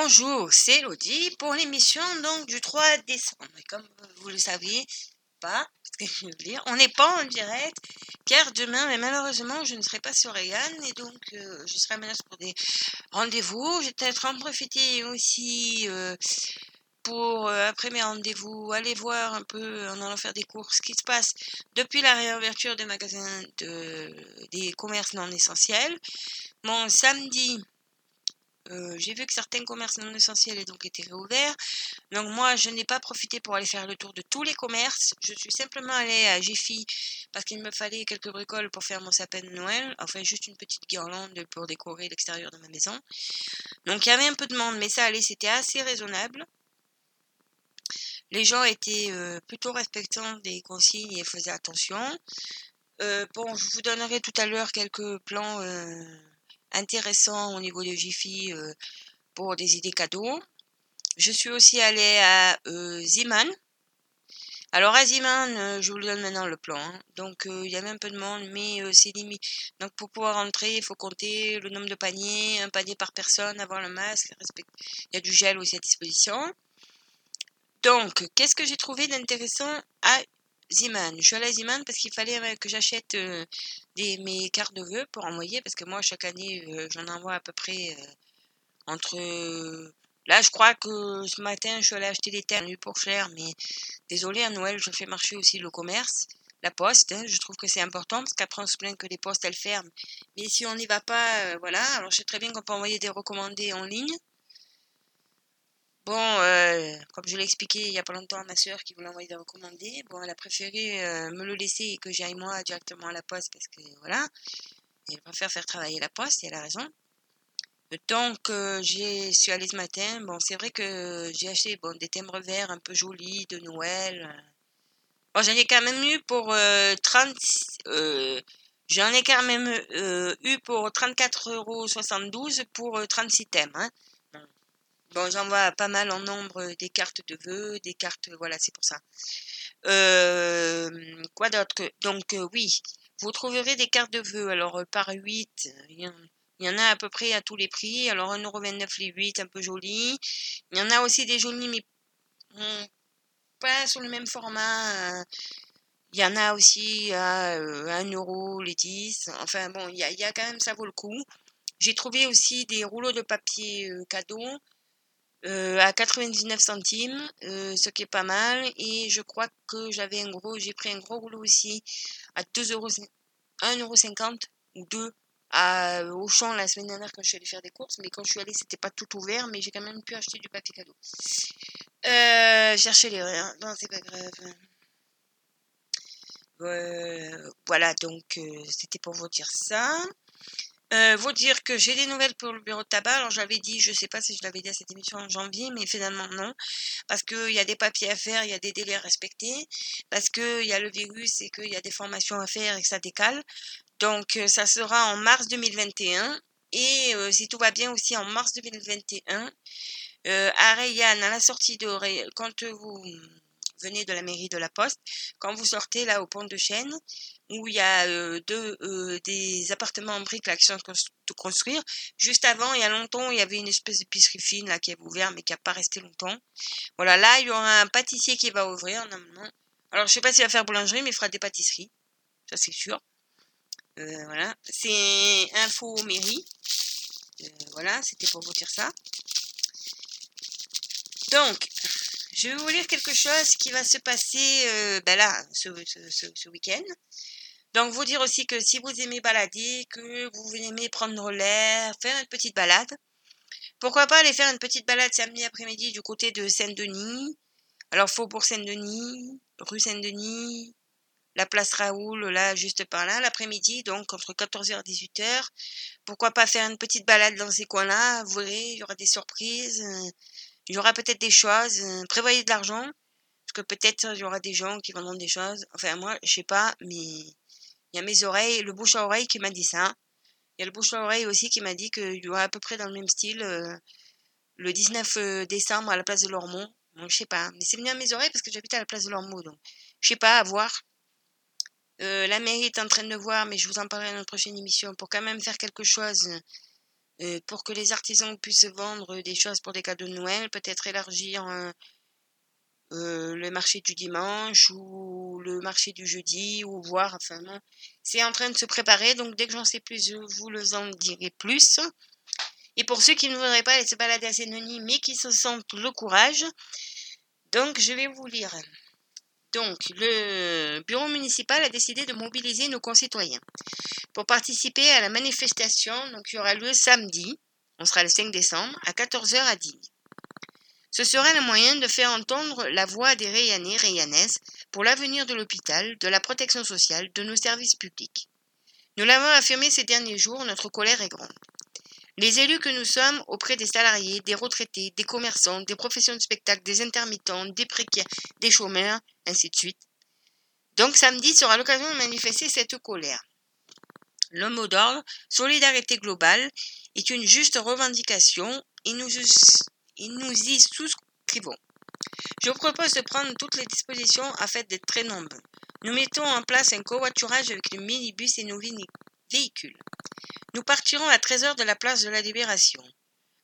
Bonjour, c'est Elodie pour l'émission donc du 3 décembre. Comme vous le saviez pas, je on n'est pas en direct, car demain, mais malheureusement, je ne serai pas sur Regan et donc euh, je serai menace pour des rendez-vous. J'ai peut-être en profiter aussi euh, pour, euh, après mes rendez-vous, aller voir un peu en allant faire des courses ce qui se passe depuis la réouverture des magasins de, des commerces non essentiels. Mon samedi, euh, j'ai vu que certains commerces non essentiels donc étaient réouverts. Donc moi, je n'ai pas profité pour aller faire le tour de tous les commerces. Je suis simplement allée à Jiffy parce qu'il me fallait quelques bricoles pour faire mon sapin de Noël. Enfin, juste une petite guirlande pour décorer l'extérieur de ma maison. Donc il y avait un peu de monde, mais ça allait, c'était assez raisonnable. Les gens étaient euh, plutôt respectants des consignes et faisaient attention. Euh, bon, je vous donnerai tout à l'heure quelques plans intéressant au niveau de Jiffy euh, pour des idées cadeaux. Je suis aussi allée à euh, Ziman. Alors à Ziman, euh, je vous donne maintenant le plan. Hein. Donc il y avait un peu de monde, mais c'est limite. Donc pour pouvoir rentrer, il faut compter le nombre de paniers, un panier par personne, avoir le masque. Il y a du gel aussi à disposition. Donc, qu'est-ce que j'ai trouvé d'intéressant à Ziman. Je suis allée à Ziman parce qu'il fallait euh, que j'achète euh, mes cartes de vœux pour envoyer, parce que moi, chaque année, euh, j'en envoie à peu près entre... Là, je crois que ce matin, je suis allée acheter des terres pour cher, mais désolé, à Noël, je fais marcher aussi le commerce, la poste. Hein, je trouve que c'est important, parce qu'après, on se plaint que les postes, elles ferment. Mais si on n'y va pas, voilà. Alors, je sais très bien qu'on peut envoyer des recommandés en ligne. Bon, euh, comme je l'ai expliqué il y a pas longtemps à ma soeur qui voulait envoyer des recommandés, bon, elle a préféré euh, me le laisser et que j'aille moi directement à la poste parce que voilà, elle préfère faire travailler la poste et elle a raison. Donc, j'ai suis allée ce matin. Bon, c'est vrai que j'ai acheté bon, des timbres verts un peu jolis de Noël. Bon, j'en ai quand même eu pour 30. Euh, j'en ai quand même eu pour 34,72 euros pour 36 thèmes. Hein. Bon, j'envoie pas mal en nombre euh, des cartes de vœux, des cartes, voilà, c'est pour ça. Euh, quoi d'autre Donc euh, oui, vous trouverez des cartes de vœux. Alors par 8, il y, en a à peu près à tous les prix. Alors 1,29€ les 8, un peu joli. Il y en a aussi des jolis, mais pas sur le même format. Il y en a aussi à 1€ les 10. Enfin bon, il y a, y a, quand même, ça vaut le coup. J'ai trouvé aussi des rouleaux de papier cadeau euh, à 99 centimes, euh, ce qui est pas mal. Et je crois que j'avais un gros, j'ai pris un gros rouleau aussi à 2 euros, 1,50€ ou 2 à Auchan la semaine dernière quand je suis allée faire des courses. Mais quand je suis allée, c'était pas tout ouvert, mais j'ai quand même pu acheter du papier cadeau. Euh, chercher les rien, non, c'est pas grave. Euh, voilà, donc c'était pour vous dire ça. Euh, vous dire que j'ai des nouvelles pour le bureau de tabac. Alors j'avais dit, je sais pas si je l'avais dit à cette émission en janvier, mais finalement non, parce qu'il y a des papiers à faire, il y a des délais à respecter, parce qu'il y a le virus et qu'il y a des formations à faire et que ça décale. Donc euh, ça sera en mars 2021 et euh, si tout va bien aussi en mars 2021. Euh, à Rayanne, à la sortie de quand vous venez de la mairie de la Poste, quand vous sortez là au pont de Chêne, où il y a euh, deux, euh, des appartements en briques là, qui sont de construire. Juste avant, il y a longtemps, il y avait une espèce d'épicerie fine là, qui est ouverte, mais qui n'a pas resté longtemps. Voilà, là, il y aura un pâtissier qui va ouvrir normalement. Alors, je sais pas s'il va faire boulangerie, mais il fera des pâtisseries. Ça, c'est sûr. Euh, voilà. C'est info mairie. voilà, c'était pour vous dire ça. Donc, je vais vous lire quelque chose qui va se passer ben là, ce week-end. Donc, vous dire aussi que si vous aimez balader, que vous aimez prendre l'air, faire une petite balade, pourquoi pas aller faire une petite balade samedi après-midi du côté de Saint-Denis. Alors, Faubourg Saint-Denis, rue Saint-Denis, la place Raoul, là, juste par là, l'après-midi, donc entre 14h et 18h. Pourquoi pas faire une petite balade dans ces coins-là Vous verrez, il y aura des surprises, il y aura peut-être des choses. Prévoyez de l'argent, parce que peut-être il y aura des gens qui vendront des choses. Enfin, moi, je sais pas, mais il y a mes oreilles, le bouche à oreille qui m'a dit ça. Il y a le bouche à oreille aussi qui m'a dit qu'il y aura à peu près dans le même style euh, le 19 euh, décembre à la place de Lormont. Bon, je sais pas. Mais c'est venu à mes oreilles parce que j'habite à la place de Lormont. Donc, je sais pas, à voir. Euh, la mairie est en train de voir, mais je vous en parlerai dans une prochaine émission, pour quand même faire quelque chose pour que les artisans puissent vendre des choses pour des cadeaux de Noël, peut-être élargir le marché du dimanche ou le marché du jeudi ou voir, enfin c'est en train de se préparer, donc dès que j'en sais plus, je vous le en dirai plus. Et pour ceux qui ne voudraient pas aller se balader à Sénonie, mais qui se sentent le courage, donc je vais vous lire. Donc, le bureau municipal a décidé de mobiliser nos concitoyens pour participer à la manifestation donc, qui aura lieu samedi, on sera le 5 décembre, à 14h à Digne. Ce sera le moyen de faire entendre la voix des Rayanais, Rayanaises pour l'avenir de l'hôpital, de la protection sociale, de nos services publics. Nous l'avons affirmé ces derniers jours, notre colère est grande. Les élus que nous sommes auprès des salariés, des retraités, des commerçants, des professions de spectacle, des intermittents, des précaires, des chômeurs, ainsi de suite. Donc samedi sera l'occasion de manifester cette colère. Le mot d'ordre, solidarité globale, est une juste revendication et nous, et nous y souscrivons. Je vous propose de prendre toutes les dispositions afin d'être très nombreux. Nous mettons en place un covoiturage avec les minibus et nos véhicules. Nous partirons à 13h de la place de la Libération.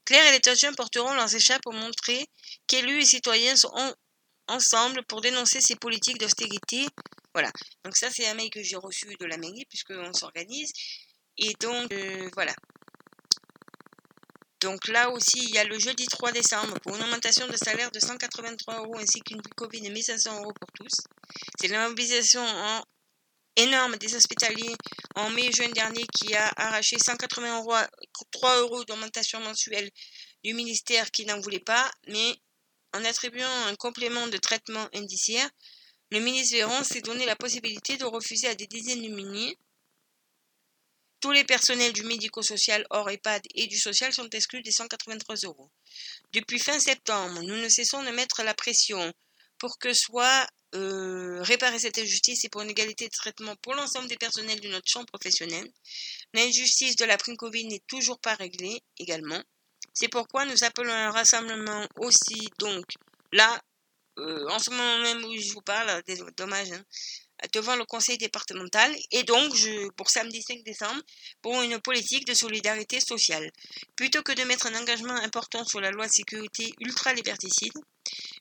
Claire et les stagiaires porteront leurs échappes pour montrer qu'élus et citoyens sont ensemble pour dénoncer ces politiques d'austérité. Voilà. Donc ça, c'est un mail que j'ai reçu de la mairie puisqu'on s'organise. Et donc, euh, voilà. Donc là aussi, il y a le jeudi 3 décembre pour une augmentation de salaire de 183 euros ainsi qu'une Covid de 1500 euros pour tous. C'est la mobilisation énorme des hospitaliers en mai et juin dernier qui a arraché 180 euros, 3 euros d'augmentation mensuelle du ministère qui n'en voulait pas, mais en attribuant un complément de traitement indiciaire, le ministre Véran s'est donné la possibilité de refuser à des dizaines de milliers. Tous les personnels du médico-social hors EHPAD et du social sont exclus des 183 euros. Depuis fin septembre, nous ne cessons de mettre la pression pour que soit euh, réparer cette injustice et pour une égalité de traitement pour l'ensemble des personnels de notre champ professionnel. L'injustice de la prime Covid n'est toujours pas réglée également. C'est pourquoi nous appelons un rassemblement aussi, donc là, euh, en ce moment même où je vous parle, dommage, hein, devant le conseil départemental et donc pour samedi 5 décembre pour une politique de solidarité sociale. Plutôt que de mettre un engagement important sur la loi de sécurité ultra-liberticide,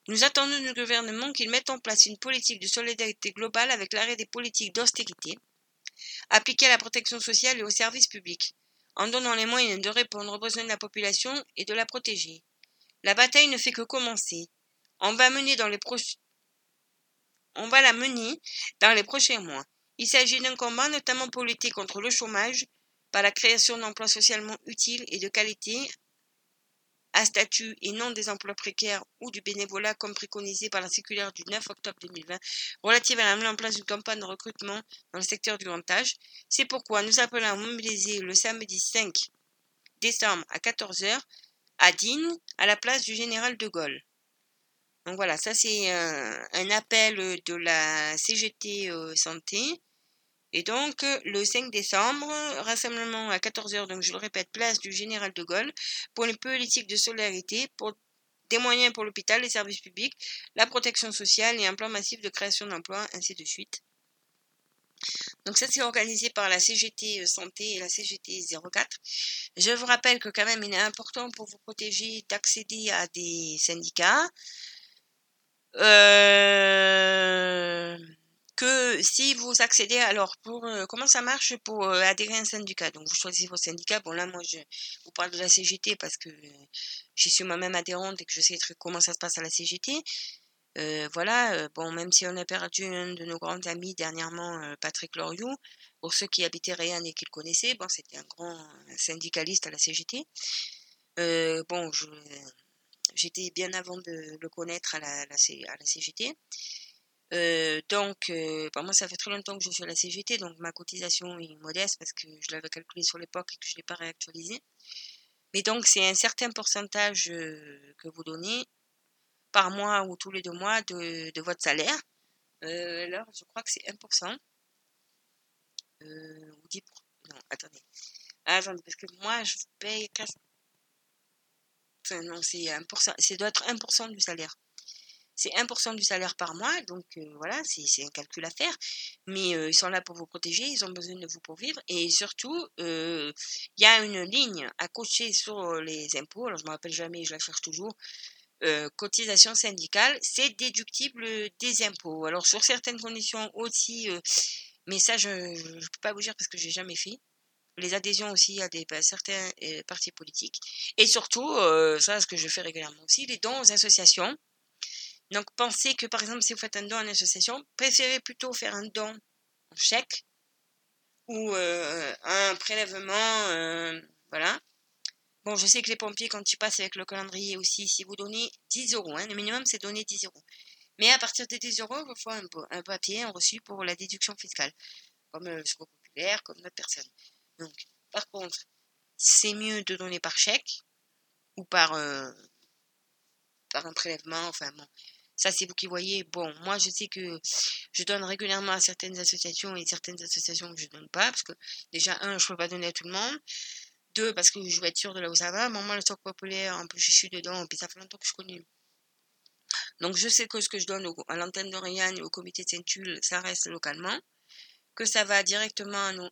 nous attendons du gouvernement qu'il mette en place une politique de solidarité globale avec l'arrêt des politiques d'austérité appliquées à la protection sociale et aux services publics, en donnant les moyens de répondre aux besoins de la population et de la protéger. La bataille ne fait que commencer. On va mener dans les on va la mener dans les prochains mois. Il s'agit d'un combat notamment pour lutter contre le chômage par la création d'emplois socialement utiles et de qualité à statut et non des emplois précaires ou du bénévolat comme préconisé par la circulaire du 9 octobre 2020 relative à la mise en place d'une campagne de recrutement dans le secteur du grand. C'est pourquoi nous appelons à mobiliser le samedi 5 décembre à 14h à Digne à la place du général de Gaulle. Donc voilà, ça c'est un, appel de la CGT euh, Santé. Et donc, le 5 décembre, rassemblement à 14h, donc je le répète, place du Général de Gaulle, pour une politique de solidarité, pour des moyens pour l'hôpital, les services publics, la protection sociale et un plan massif de création d'emplois, ainsi de suite. Donc ça c'est organisé par la CGT Santé et la CGT 04. Je vous rappelle que quand même il est important pour vous protéger d'accéder à des syndicats. Euh, que si vous accédez, alors pour euh, comment ça marche pour euh, adhérer à un syndicat? Donc vous choisissez vos syndicats. Bon là, moi je vous parle de la CGT parce que je suis moi-même adhérente et que je sais comment ça se passe à la CGT. voilà, bon, même si on a perdu un de nos grands amis dernièrement, Patrick Loriot, pour ceux qui habitaient Réan et qui le connaissaient, bon, c'était un grand syndicaliste à la CGT. bon, je, J'étais bien avant de le connaître à la, à la CGT. Euh, donc, euh, bah, moi, ça fait très longtemps que je suis à la CGT, donc ma cotisation est modeste parce que je l'avais calculée sur l'époque et que je ne l'ai pas réactualisée. Mais donc, c'est un certain pourcentage euh, que vous donnez par mois ou tous les deux mois de, de votre salaire. alors, je crois que c'est 1%. ou 10%. Non, attendez. Ah, attendez, parce que moi, je paye non, c'est 1%. C'est doit être 1% du salaire. c'est 1% du salaire par mois, donc voilà, c'est un calcul à faire. Mais ils sont là pour vous protéger, ils ont besoin de vous pour vivre. Et surtout, il y a une ligne à cocher sur les impôts, alors je ne me rappelle jamais, je la cherche toujours. cotisation syndicale, c'est déductible des impôts. Alors sur certaines conditions aussi, mais ça je ne peux pas vous dire parce que j'ai jamais fait les adhésions aussi à des, certains partis politiques. Et surtout, ça, ce que je fais régulièrement aussi, les dons aux associations. Donc, pensez que, par exemple, si vous faites un don à une association, préférez plutôt faire un don en chèque ou un prélèvement, voilà. Bon, je sais que les pompiers, quand tu passes avec le calendrier aussi, si vous donnez 10 euros, hein, le minimum, c'est donner 10 euros. Mais à partir de 10 euros, il faut un, un papier, un reçu pour la déduction fiscale, comme le Secours populaire, comme notre personne. Donc, par contre, c'est mieux de donner par chèque ou par, euh, par un prélèvement. Enfin, bon, ça, c'est vous qui voyez. Bon, moi, je sais que je donne régulièrement à certaines associations et certaines associations que je ne donne pas. Parce que, déjà, un, je ne peux pas donner à tout le monde. Deux, parce que je veux être sûr de là où ça va. moi, le stock populaire, en plus, je suis dedans. Puis ça fait longtemps que je connais. Donc, je sais que ce que je donne à l'antenne d'Oriane et au comité de Saint-Tulle, ça reste localement. Que ça va directement à nos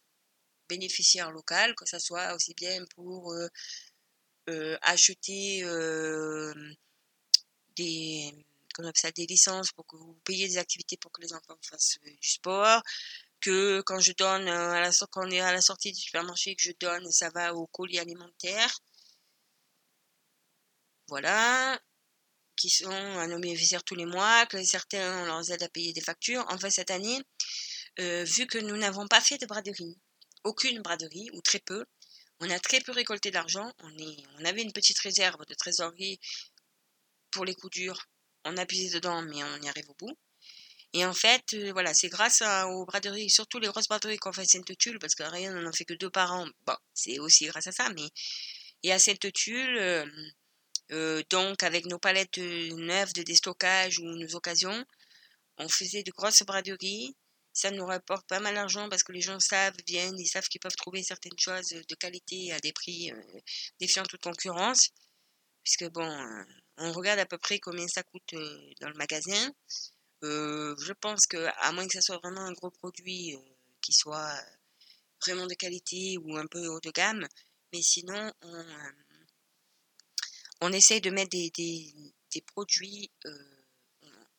bénéficiaires local, que ce soit aussi bien pour euh, euh, acheter euh, des, des licences pour que vous payiez des activités pour que les enfants fassent du sport, que quand je donne à la, on est à la sortie du supermarché que je donne, ça va au colis alimentaire. Voilà, qui sont à nos bénéficiaires tous les mois, que certains on leur aide à payer des factures. Enfin, cette année, vu que nous n'avons pas fait de braderie, aucune braderie, ou très peu. On a très peu récolté d'argent. On, avait une petite réserve de trésorerie pour les coups durs. On a puisé dedans, mais on y arrive au bout. Et en fait, euh, voilà, c'est grâce aux braderies, surtout les grosses braderies qu'on fait à Sainte-Tulle, parce que rien, on n'en fait que deux par an. Bon, c'est aussi grâce à ça, mais. Et à Sainte-Tulle, euh, euh, donc avec nos palettes neuves de déstockage ou nos occasions, on faisait de grosses braderies ça nous rapporte pas mal d'argent parce que les gens savent, viennent, ils savent qu'ils peuvent trouver certaines choses de qualité à des prix euh, défiant toute concurrence. Puisque bon, euh, on regarde à peu près combien ça coûte euh, dans le magasin. je pense que à moins que ça soit vraiment un gros produit qui soit vraiment de qualité ou un peu haut de gamme, mais sinon on, on essaye de mettre des, des, des produits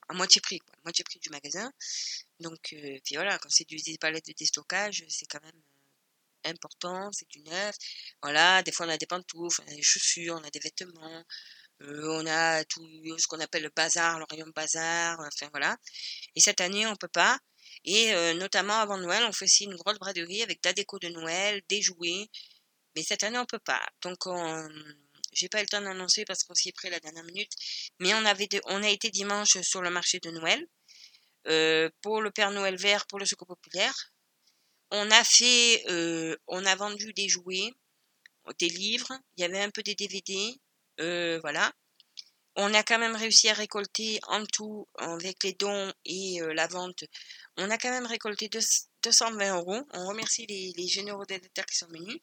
à moitié prix, moitié prix du magasin. Donc, euh, puis voilà, quand c'est du, des palettes de déstockage, c'est quand même euh, important, c'est du neuf. Voilà, des fois on a des pantoufles, on a des chaussures, on a des vêtements, euh, on a tout ce qu'on appelle le bazar, le rayon bazar, enfin voilà. Et cette année, on peut pas. Et notamment avant Noël, on fait aussi une grosse braderie avec de la déco de Noël, des jouets. Mais cette année, on peut pas. Donc, on, j'ai pas eu le temps d'annoncer parce qu'on s'y est pris la dernière minute. Mais on avait, on a été dimanche sur le marché de Noël. Euh, pour le Père Noël vert, pour le Secours populaire. On a fait, euh, on a vendu des jouets, des livres, il y avait un peu des DVD, euh, voilà. On a quand même réussi à récolter en tout, avec les dons et la vente, on a quand même récolté 220 euros. On remercie les, les généraux d'éditeurs qui sont venus.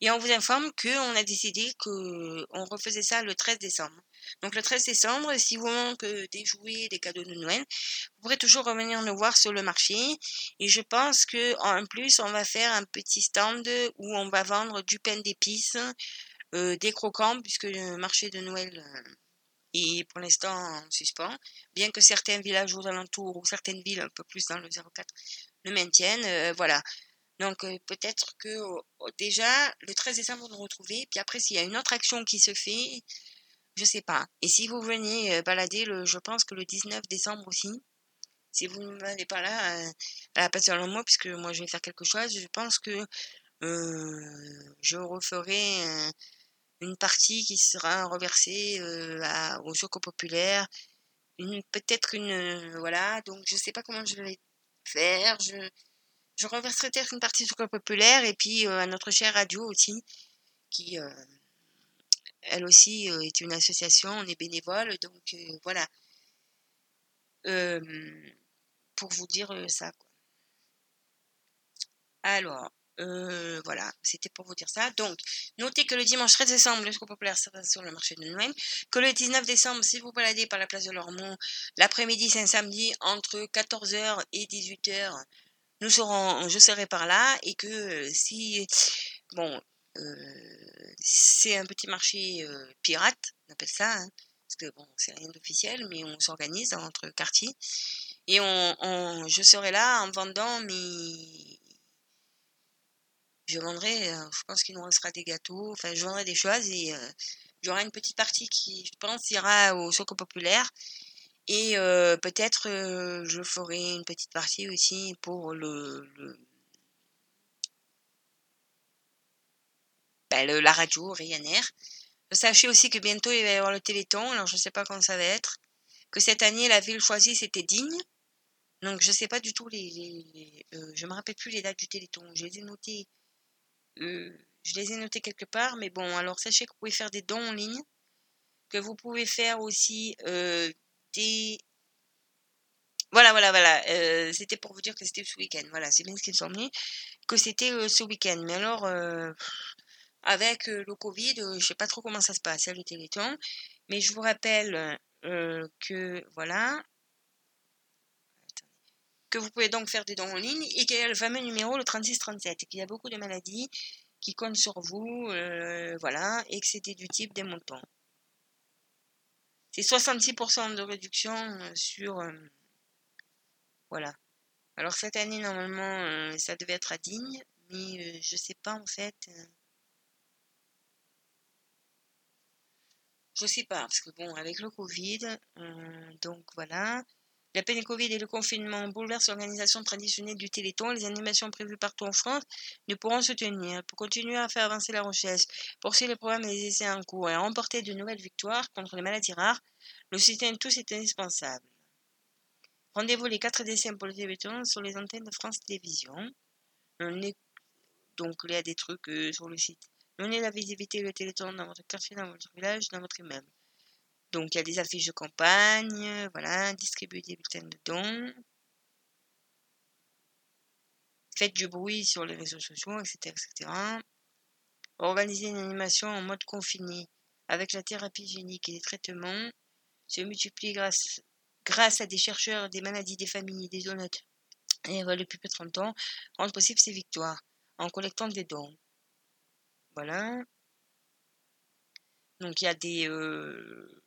Et on vous informe qu'on a décidé qu'on refaisait ça le 13 décembre. Donc le 13 décembre, si vous manquez des jouets, des cadeaux de Noël, vous pourrez toujours revenir nous voir sur le marché. Et je pense que en plus, on va faire un petit stand où on va vendre du pain d'épices, euh, des croquants, puisque le marché de Noël euh, est pour l'instant en suspens. Bien que certains villages aux alentours ou certaines villes un peu plus dans le 04 le maintiennent, euh, voilà. Donc peut-être que déjà le 13 décembre vous retrouvez. Puis après s'il y a une autre action qui se fait, je sais pas. Et si vous venez balader, le, je pense que le 19 décembre aussi, si vous n'allez pas là, euh, à la place de mois, puisque moi je vais faire quelque chose, je pense que euh, je referai une partie qui sera reversée à, au Secours populaire. Peut-être une. voilà, donc je sais pas comment je vais faire. Je, je peut-être une partie du Secours populaire et puis à notre chère radio aussi, qui elle aussi euh, est une association, on est bénévole, donc euh, voilà. pour vous dire ça. Alors, Euh, voilà, c'était pour vous dire ça. Donc, notez que le dimanche 13 décembre, le secours populaire sera sur le marché de Noël. Que le 19 décembre, si vous baladez par la place de l'Ormont, l'après-midi, c'est un samedi, entre 14h et 18h, nous serons, je serai par là. Et que euh, si, bon, euh, c'est un petit marché pirate, on appelle ça, hein, parce que bon, c'est rien d'officiel, mais on s'organise dans notre quartier. Et on, je serai là en vendant mes je vendrai, euh, je pense qu'il nous restera des gâteaux, enfin je vendrai des choses et euh, j'aurai une petite partie qui, je pense, ira au Soco Populaire. Et euh, peut-être je ferai une petite partie aussi pour le, ben, la radio Ryanair. Sachez aussi que bientôt il va y avoir le Téléthon, alors je ne sais pas quand ça va être. Que cette année la ville choisie c'était digne. Donc je ne sais pas du tout les, les je me rappelle plus les dates du Téléthon. Je les ai notées euh, je les ai notés quelque part, mais bon, alors sachez que vous pouvez faire des dons en ligne, que vous pouvez faire aussi euh, des... Voilà, voilà, voilà. Euh, c'était pour vous dire que c'était ce week-end. Voilà, c'est bien ce qu'ils ont mis, que c'était ce week-end. Mais alors, avec le Covid, je sais pas trop comment ça se passe, hein, le Téléthon. Mais je vous rappelle que, voilà, que vous pouvez donc faire des dons en ligne et qu'il y a le fameux numéro, le 3637, et qu'il y a beaucoup de maladies qui comptent sur vous, euh, voilà, et que c'était du type des montants. C'est 66% de réduction euh, sur... Euh, voilà. Alors cette année, normalement, ça devait être à digne, mais je sais pas en fait... je sais pas, parce que bon, avec le Covid, donc voilà. La peine Covid et le confinement bouleversent l'organisation traditionnelle du Téléthon. Les animations prévues partout en France ne pourront se tenir. Pour continuer à faire avancer la recherche, poursuivre les programmes et les essais en cours et remporter de nouvelles victoires contre les maladies rares, le soutien de tous est indispensable. Rendez-vous les 4 décembre pour le Téléthon sur les antennes de France Télévisions. Donc, il y des trucs euh, sur le site. Donnez la visibilité le Téléthon dans votre quartier, dans votre village, dans votre immeuble. Donc, il y a des affiches de campagne, voilà, distribuer des bulletins de dons. Faites du bruit sur les réseaux sociaux, etc., etc. Organiser une animation en mode confiné avec la thérapie génique et les traitements se multiplie grâce, grâce à des chercheurs des maladies des familles, des donates et depuis plus de 30 ans, rendre possible ces victoires en collectant des dons. Voilà. Donc il y a des, euh,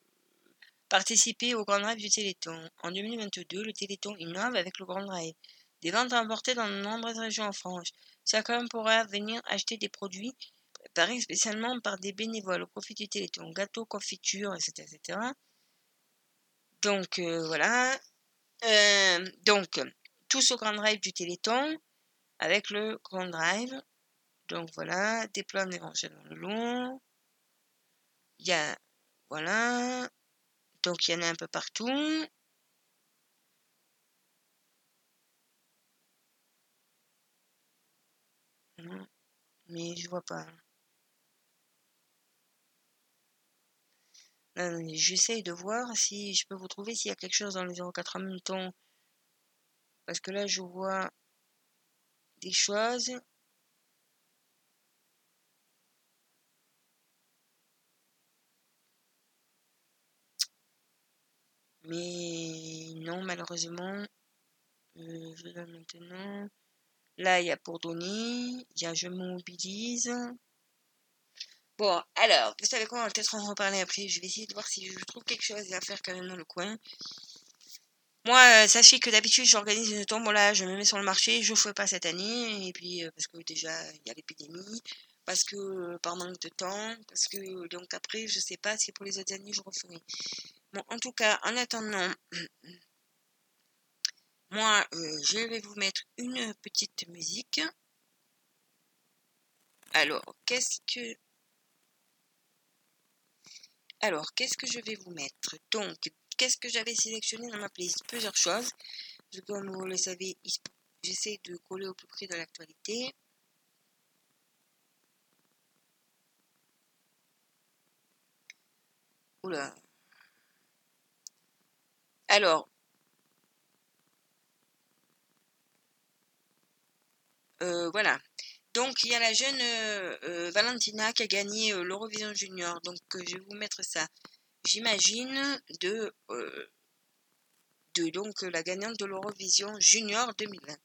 Participer au Grand Drive du Téléthon. En 2022, le Téléthon innove avec le Grand Drive. Des ventes remportées dans de nombreuses régions en France. Chacun pourra venir acheter des produits préparés spécialement par des bénévoles au profit du Téléthon. Gâteaux, confitures, etc. etc. Donc euh, voilà. Euh, donc, tous au Grand Drive du Téléthon avec le Grand Drive. Donc voilà, des plans dans le long. Il y a, voilà, donc il y en a un peu partout. Mais je vois pas. J'essaye de voir si je peux vous trouver s'il y a quelque chose dans les 04 en même temps. Parce que là, je vois des choses. Mais non, malheureusement, euh, je donne maintenant. Là, il y a pour donner, il y a je mobilise. Bon, alors, vous savez quoi, on va peut-être en reparler après. Je vais essayer de voir si je trouve quelque chose à faire quand même dans le coin. Moi, euh, sachez que d'habitude, j'organise une tombola, je me mets sur le marché, je ne fais pas cette année, et puis euh, parce que déjà, il y a l'épidémie, parce que par manque de temps, parce que donc après, je sais pas si pour les autres années, je referai. En tout cas, en attendant, moi, euh, je vais vous mettre une petite musique. Alors, qu'est-ce que... Alors, qu'est-ce que je vais vous mettre? Donc, qu'est-ce que j'avais sélectionné dans ma playlist? Plusieurs choses. Comme vous le savez, j'essaie de coller au plus près de l'actualité. Oula, alors, euh, voilà. Donc, il y a la jeune euh, Valentina qui a gagné l'Eurovision Junior. Donc, je vais vous mettre ça, j'imagine, de, de donc, la gagnante de l'Eurovision Junior 2020.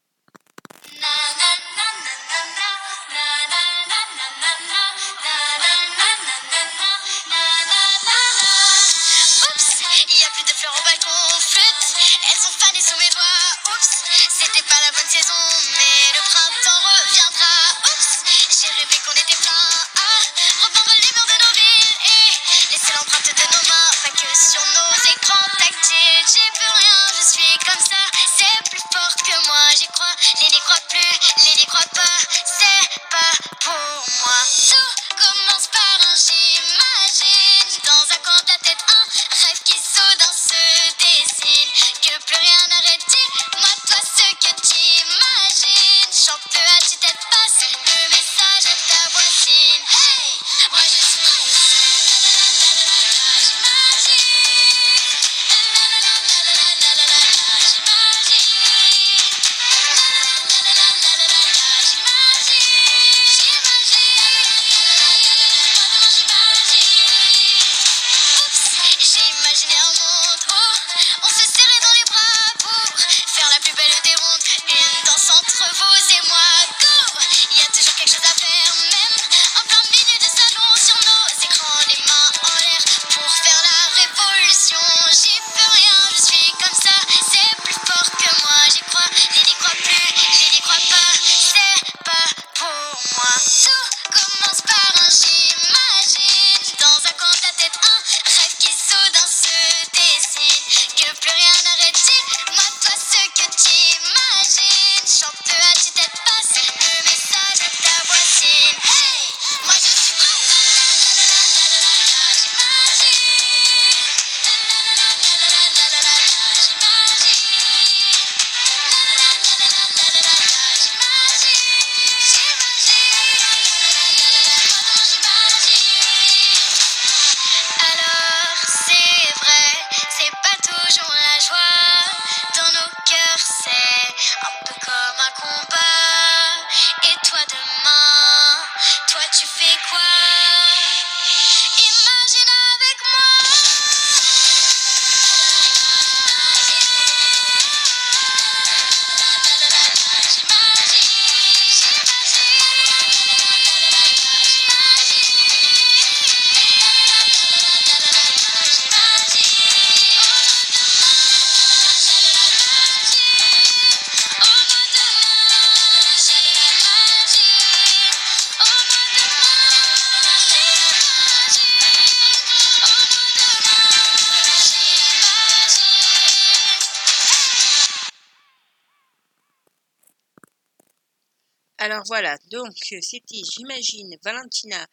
Alors voilà, donc c'était, j'imagine, Valentina.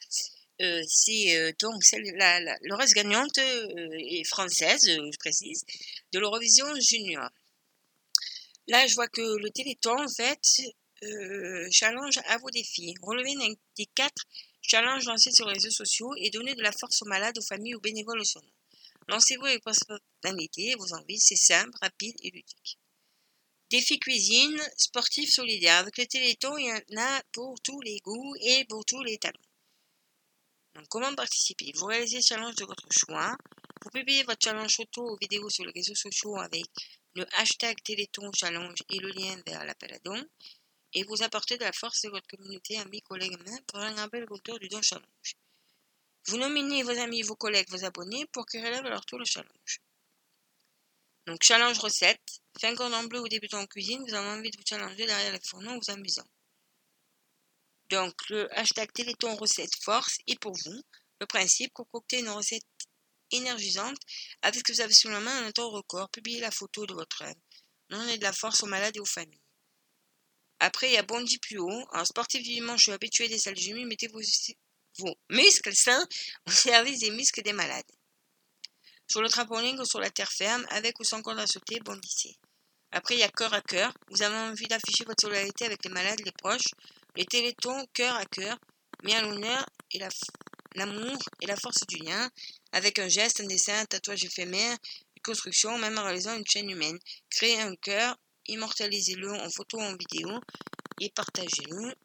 Euh, c'est euh, donc celle, la, gagnante euh, est française, je précise, de l'Eurovision Junior. Là, je vois que le Téléthon, en fait, challenge à vos défis. Relevez un des quatre challenges lancés sur les réseaux sociaux et donnez de la force aux malades, aux familles, aux bénévoles au son Lancez-vous avec votre et vos envies, c'est simple, rapide et ludique. Défi cuisine, sportif solidaire. Avec le Téléthon, il y en a pour tous les goûts et pour tous les talents. Donc, comment participer? Vous réalisez le challenge de votre choix. Vous publiez votre challenge photo ou vidéo sur les réseaux sociaux avec le hashtag Téléthon Challenge et le lien vers l'appel à don. Et vous apportez de la force de votre communauté, amis, collègues, mains pour un rappel compteur du don challenge. Vous nominez vos amis, vos collègues, vos abonnés pour qu'ils relèvent leur tour le challenge. Donc, challenge recette. Un cordon bleu ou débutant en cuisine, vous avez envie de vous challenger derrière les fourneaux en vous amusant. Donc, le hashtag Téléthon recette force est pour vous. Le principe, concocter une recette énergisante avec ce que vous avez sous la main en un temps record. Publiez la photo de votre œuvre. Donnez de la force aux malades et aux familles. Après, il y a Bondi plus haut. En sportif je suis habitué des salles gym. Mettez vos, vos muscles sains au service des muscles des malades. Sur le trampoline ou sur la terre ferme, avec ou sans corde à sauter, bondissez. Après, il y a cœur à cœur. Vous avez envie d'afficher votre solidarité avec les malades, les proches. Les télétons cœur à cœur met à l'honneur et l'amour et la force du lien avec un geste, un dessin, un tatouage éphémère, une construction, même en réalisant une chaîne humaine. Créez un cœur, immortalisez-le en photo ou en vidéo et partagez-le.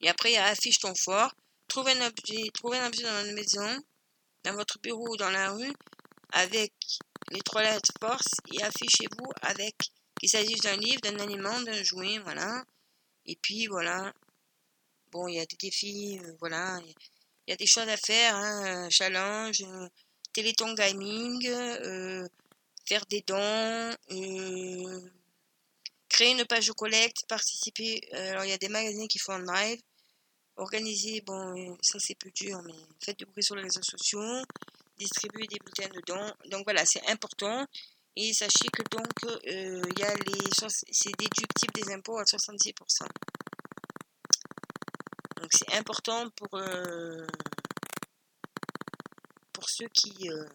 Et après, il y a affiche ton fort. Trouve un objet, trouver un objet dans la maison, dans votre bureau ou dans la rue, avec les trois lettres force et affichez-vous avec qu'il s'agisse d'un livre, d'un aliment, d'un jouet, voilà. Et puis voilà. Bon, il y a des défis, euh, voilà. Il y a des choses à faire, hein, challenge, euh, téléthon gaming, euh, faire des dons, créer une page de collecte, participer. alors il y a des magasins qui font un live. Organiser, bon, ça c'est plus dur, mais faites du bruit sur les réseaux sociaux distribuer des bulletins de dons. Donc voilà, c'est important. Et sachez que donc, euh, il y a les, c'est déductible des impôts à 66%. Donc c'est important pour, euh, pour ceux qui... Euh,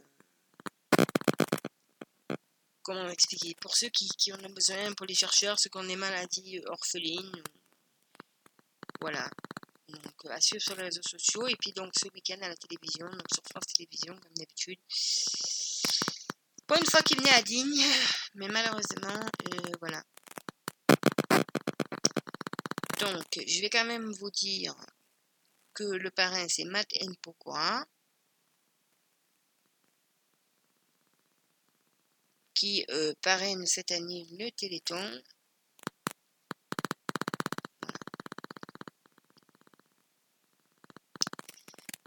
comment expliquer? Pour ceux qui, qui, en ont besoin, pour les chercheurs, ceux qui ont des maladies orphelines. Voilà. Donc, à suivre sur les réseaux sociaux. Et puis, donc, ce week-end à la télévision, donc sur France Télévisions, comme d'habitude. Pour une fois qu'il venait à Digne, mais malheureusement, euh, voilà. Donc, je vais quand même vous dire que le parrain, c'est Matt Pourquoi qui euh, parraine cette année le Téléthon.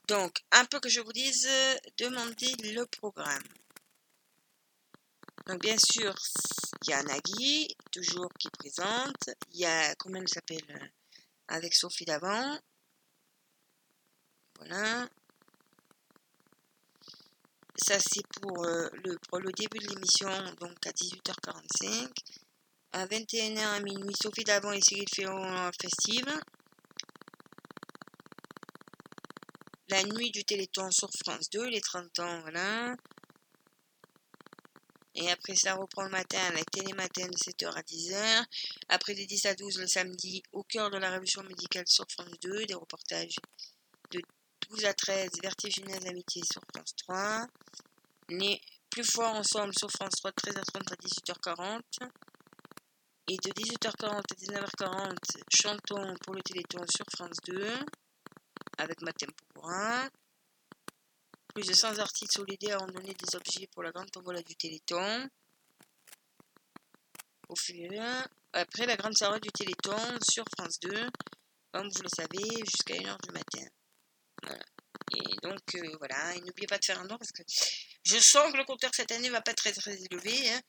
Donc, un peu que je vous dise, demandez le programme. Donc, bien sûr, il y a Nagui, toujours qui présente. Il y a, comment elle s'appelle euh, Avec Sophie d'avant. Voilà. Ça, c'est pour, euh, le, début de l'émission, donc à 18h45. À 21h à minuit, Sophie d'avant et Cyril Ferron Festive. La nuit du Téléthon sur France 2, les 30 ans, voilà. Et après ça reprend le matin, la télématin de 7h à 10h. Après de 10 à 12 le samedi, au cœur de la révolution médicale sur France 2, des reportages de 12 à 13, vertigineuse amitié sur France 3. Les plus forts ensemble sur France 3, 13h30 à 18h40. Et de 18h40 à 19h40, chantons pour le Téléthon sur France 2 avec ma tempora. Plus de 100 artistes solidaires ont donné des objets pour la grande tombola du Téléthon. Au après la grande soirée du Téléthon sur France 2, comme vous le savez, jusqu'à 1h du matin. Et donc, euh, voilà, et n'oubliez pas de faire un don parce que je sens que le compteur cette année va pas être très très élevé. Hein.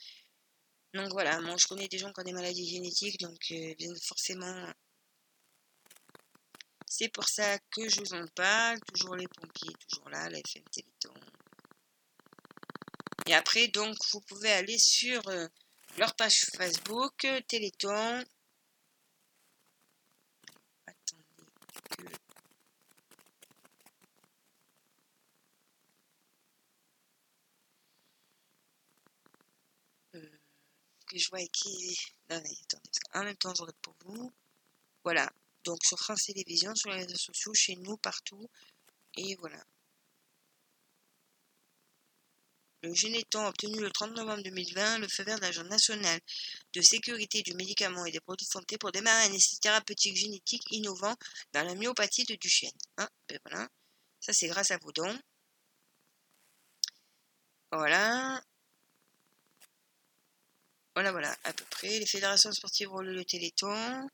Donc voilà, moi je connais des gens qui ont des maladies génétiques, donc euh, bien forcément c'est pour ça que je vous en parle. Toujours les pompiers, toujours là, la FM Téléthon. Et après, donc, vous pouvez aller sur euh, leur page Facebook, euh, Téléthon. Attendez que... Euh, que je vois qui... Non, mais attendez, en même temps, je pour vous. Voilà, donc sur France Télévisions, sur les réseaux sociaux, chez nous, partout. Et voilà. Le Généton a obtenu le 30 novembre 2020 le feu vert de l'Agence nationale de sécurité du médicament et des produits de santé pour démarrer un essai thérapeutique génétique innovant dans la myopathie de Duchenne. Hein, ben voilà. Ça, c'est grâce à vos dons. Voilà. Voilà, voilà, à peu près. Les fédérations sportives roulent le Téléthon.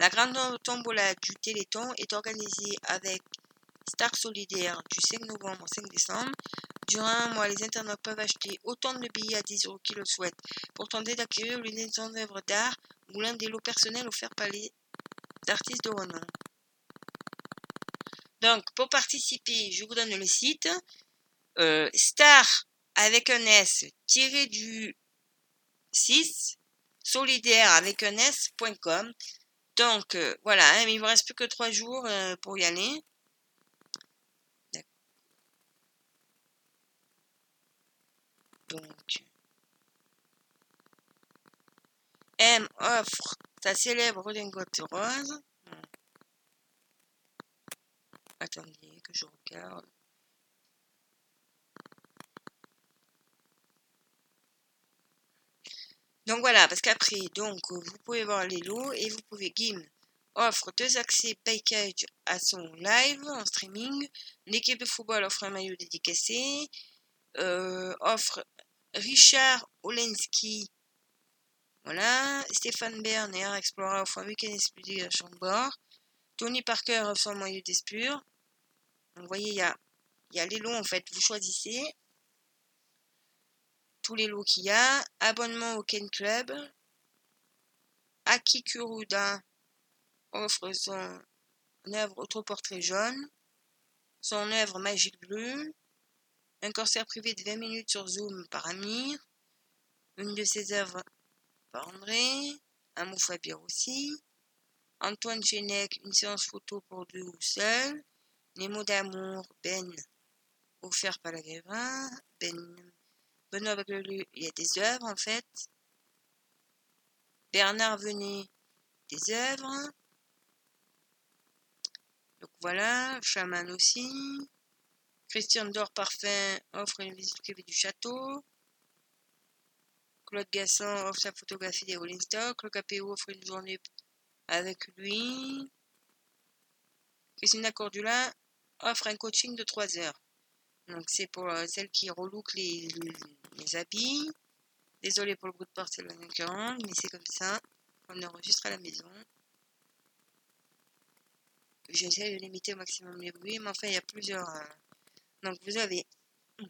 La grande tombola du Téléthon est organisée avec Star Solidaire du 5 novembre au 5 décembre. Durant un mois, les internautes peuvent acheter autant de billets à 10 euros qu'ils le souhaitent pour tenter d'acquérir l'une des œuvres d'art ou l'un des lots personnels offerts par les artistes de renom. Donc, pour participer, je vous donne le site euh, star avec un S tiré du 6 solidaire avec un S.com. Donc, euh, voilà, hein, il ne me reste plus que trois jours euh, pour y aller. Donc, M offre sa célèbre redingote rose. Attendez que je regarde. Donc voilà, parce qu'après, donc vous pouvez voir les lots et vous pouvez GIM offre deux accès package à son live en streaming. L'équipe de football offre un maillot dédicacé. Euh, offre Richard Olensky. Voilà. Stéphane Bern et Air Explorer offrent un week-end à Chambord. Tony Parker offre son maillot d'Espure. Vous voyez, il y a, y a les lots en fait. Vous choisissez tous les lots qu'il y a. Abonnement au Ken Club. Aki Kuruda offre son œuvre Autoportrait jaune, son œuvre Magique bleue, un concert privé de 20 minutes sur Zoom par Amir, une de ses œuvres par André, un mot aussi, Antoine Chenec, une séance photo pour deux ou seul, les mots d'amour, Ben, offert par la Grévin, Ben, Benoît Baglelu, il y a des œuvres en fait, Bernard Venet, des œuvres, donc voilà, Chaman aussi. Christian Dor Parfum offre une visite privée du château. Claude Gasson offre sa photographie des Rolling Stock. Le KPO offre une journée avec lui. Christina Cordula offre un coaching de 3 heures. Donc c'est pour euh, celle qui relook les, les, habits. Désolé pour le bruit de porte, c'est 40, mais c'est comme ça. On enregistre à la maison j'essaie de limiter au maximum les bruits, mais enfin, il y a plusieurs. Euh, donc, vous avez.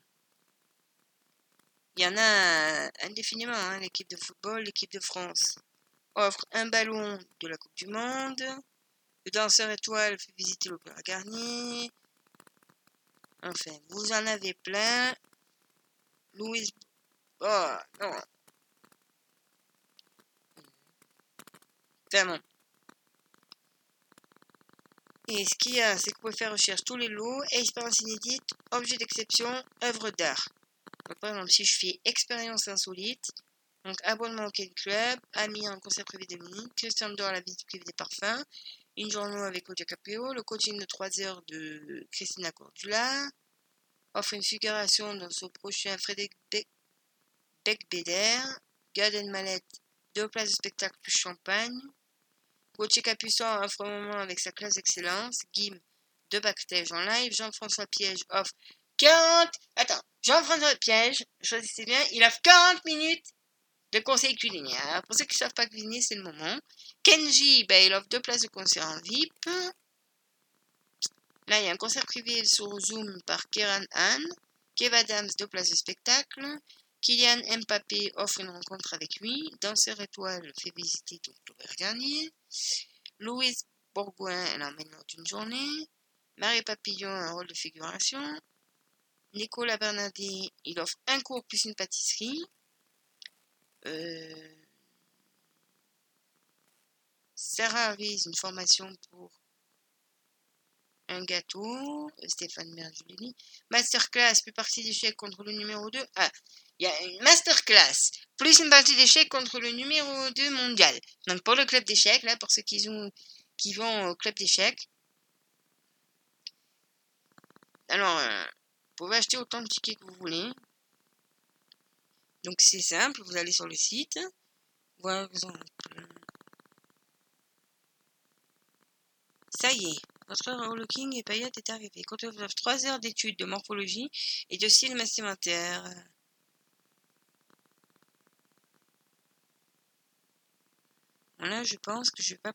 Il y en a indéfiniment, hein, l'équipe de football, l'équipe de France offre un ballon de la Coupe du Monde. Le danseur étoile fait visiter l'Opéra Garnier. Enfin, vous en avez plein. Louise. Oh, non. Vraiment. Et ce qu'il y a, c'est que vous pouvez faire recherche tous les lots, expérience inédite, objet d'exception, œuvre d'art. Par exemple, si je fais expérience insolite, donc abonnement au Ken Club, ami en concert privé de minutes, Christian Dor à la visite privée des parfums, une journée avec Claudia Caprio, le coaching de 3 heures de Christina Cordula, offre une figuration dans son prochain Frédéric Beck-Beder, Garden Mallette, deux places de spectacle plus champagne, Gauthier Capuçon offre un moment avec sa classe d'excellence. Gim de backstage en live. Jean-François Piège offre 40. Attends, Jean-François Piège, choisissez bien, il offre 40 minutes de conseils culinaires. Pour ceux qui ne savent pas cuisiner, c'est le moment. Kenji, ben, il offre deux places de concert en VIP. Là, il y a un concert privé sur Zoom par Kieran Han. Kev Adams, deux places de spectacle. Kylian Mbappé offre une rencontre avec lui. Danseur étoile fait visiter donc le Garnier. Louise Bourgoin, elle emmène lors d'une journée. Marie Papillon, un rôle de figuration. Nicolas Bernardi, il offre un cours plus une pâtisserie. Euh... Sarah Harris, une formation pour un gâteau. Stéphane Merjulini. Masterclass, plus partie d'échecs contre le numéro 2. Ah, il y a une masterclass, plus une partie d'échecs contre le numéro 2 mondial. Donc pour le club d'échecs, là, pour ceux qui, ont, qui vont au club d'échecs. Alors, euh, vous pouvez acheter autant de tickets que vous voulez. Donc c'est simple, vous allez sur le site. Par exemple. Ça y est, votre relooking et paillettes est arrivé. Quand vous avez 3 heures d'études de morphologie et de style vestimentaire. Là, je pense que je vais pas,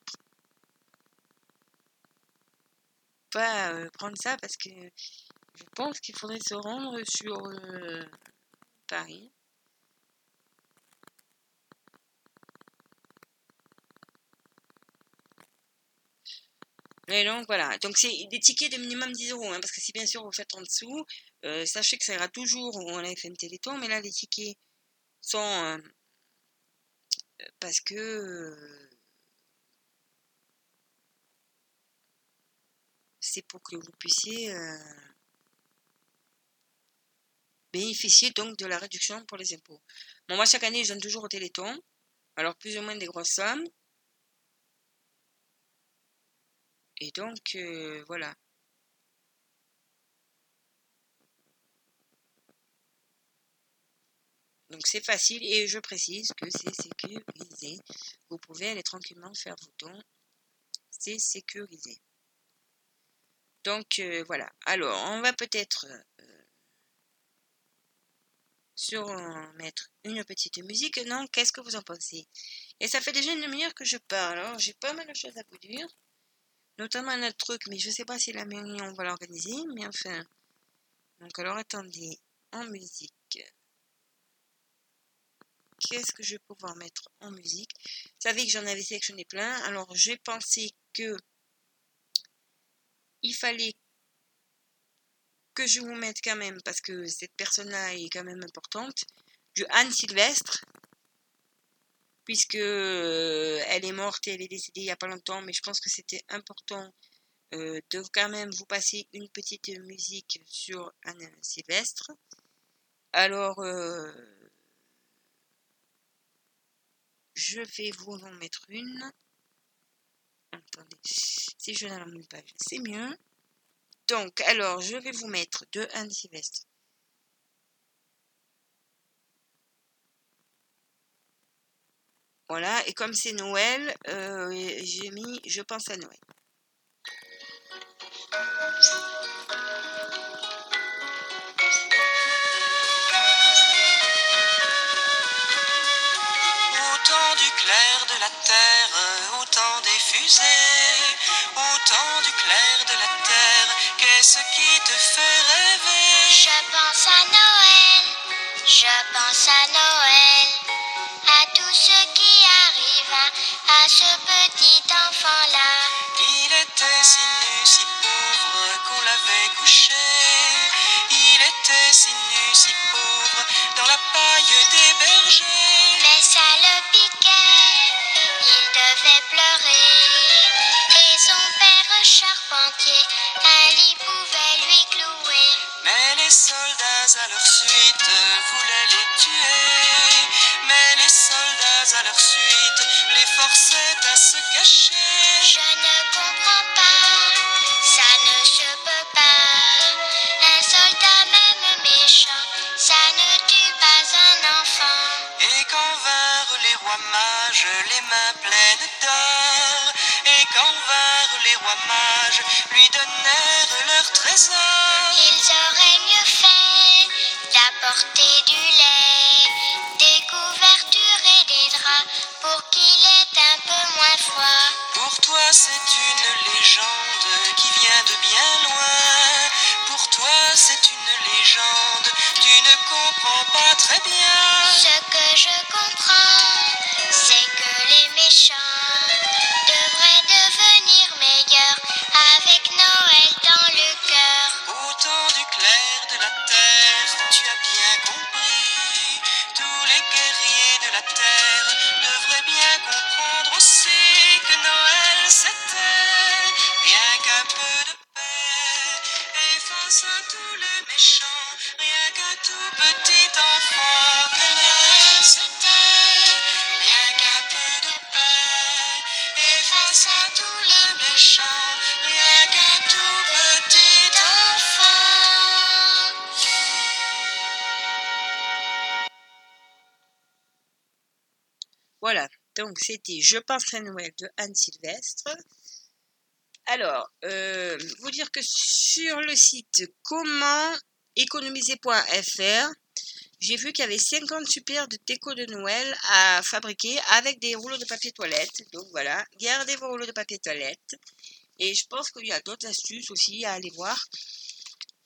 pas euh, prendre ça parce que je pense qu'il faudrait se rendre sur euh, Paris. Et donc voilà, donc c'est des tickets de minimum 10 euros, hein, parce que si bien sûr vous faites en dessous, euh, sachez que ça ira toujours on a téléthon, mais là les tickets sont parce que euh, c'est pour que vous puissiez euh, bénéficier donc de la réduction pour les impôts. Bon, moi chaque année je donne toujours au Téléthon, alors plus ou moins des grosses sommes. Et donc euh, voilà. Donc c'est facile et je précise que c'est sécurisé. Vous pouvez aller tranquillement faire vos dons c'est sécurisé. Donc euh, voilà. Alors, on va peut-être euh, sur mettre une petite musique. Non, qu'est-ce que vous en pensez? Et ça fait déjà une demi-heure que je parle. Alors, j'ai pas mal de choses à vous dire. Notamment un autre truc, mais je sais pas si la on va l'organiser. Mais enfin. Donc alors attendez. En musique. Qu'est-ce que je vais pouvoir mettre en musique? Vous savez que j'en avais sélectionné plein. Alors j'ai pensé que il fallait que je vous mette quand même, parce que cette personne-là est quand même importante, du Anne Sylvestre, puisque euh, elle est morte et elle est décédée il n'y a pas longtemps, mais je pense que c'était important euh, de quand même vous passer une petite musique sur Anne Sylvestre. Alors, euh, je vais vous en mettre une. Attendez, si je la même page, c'est mieux. Donc, alors, je vais vous mettre de Anne Sylvestre. Voilà, et comme c'est Noël, euh, j'ai mis Je pense à Noël. Autant du clair de la terre, autant des fusées, autant du clair de la terre, qu'est-ce qui te fait rêver? Je pense à Noël, je pense à Noël, à, ce petit enfant-là. Il était si nu, si pauvre qu'on l'avait couché. Il était si nu, si pauvre dans la paille des bergers. Mais ça le piquait, il devait pleurer. Et son père charpentier, un lit pouvait lui clouer. Mais les soldats à leur se cacher. Je ne comprends pas, ça ne se peut pas. Un soldat même méchant, ça ne tue pas un enfant. Et quand vinrent les rois mages, les mains pleines d'or, et quand vinrent les rois mages, lui donnèrent leur trésor. Ils auraient mieux fait d'apporter du lait, des couvertures et des draps pour qu'il ait Pour toi c'est une légende qui vient de bien donc c'était Je penserai Noël de Anne Sylvestre. Alors, euh, vous dire que sur le site commentéconomiser.fr, j'ai vu qu'il y avait 50 super de déco de Noël à fabriquer avec des rouleaux de papier toilette. Donc voilà, gardez vos rouleaux de papier toilette. Et je pense qu'il y a d'autres astuces aussi à aller voir.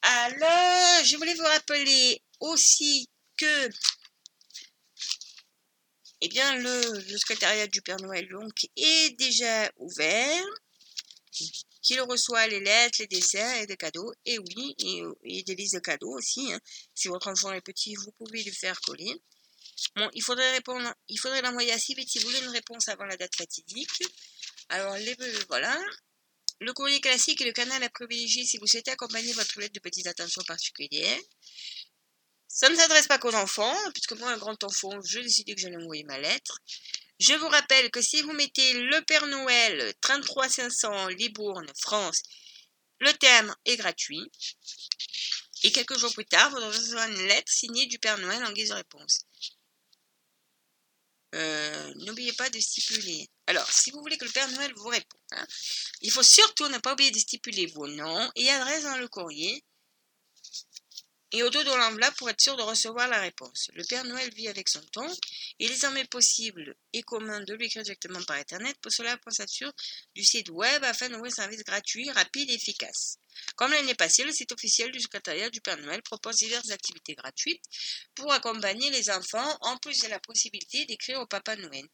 Alors, je voulais vous rappeler aussi que eh bien, le, secrétariat du Père Noël est déjà ouvert, qu'il reçoit les lettres, les dessins et des cadeaux. Et oui, et, et des listes de cadeaux aussi. hein. Si votre enfant est petit, vous pouvez lui faire coller. Bon, il faudrait répondre, il faudrait l'envoyer assez vite si vous voulez une réponse avant la date fatidique. Alors, les, voilà. Le courrier classique est le canal à privilégier si vous souhaitez accompagner votre lettre de petites attentions particulières. Ça ne s'adresse pas qu'aux enfants, puisque moi, un grand enfant, je décidé que j'allais envoyer ma lettre. Je vous rappelle que si vous mettez le Père Noël 33 500 Libourne, France, le thème est gratuit. Et quelques jours plus tard, vous recevrez une lettre signée du Père Noël en guise de réponse. Euh, N'oubliez pas de stipuler Alors, si vous voulez que le Père Noël vous réponde, hein, il faut surtout ne pas oublier de stipuler vos noms et adresses dans le courrier et au dos de l'enveloppe pour être sûr de recevoir la réponse. Le Père Noël vit avec son ton. Il est désormais possible et commun de lui écrire directement par Internet. Pour cela, pensez sur du site web afin d'ouvrir un service gratuit, rapide et efficace. Comme l'année passée, le site officiel du secrétariat du Père Noël propose diverses activités gratuites pour accompagner les enfants, en plus de la possibilité d'écrire au Papa Noël.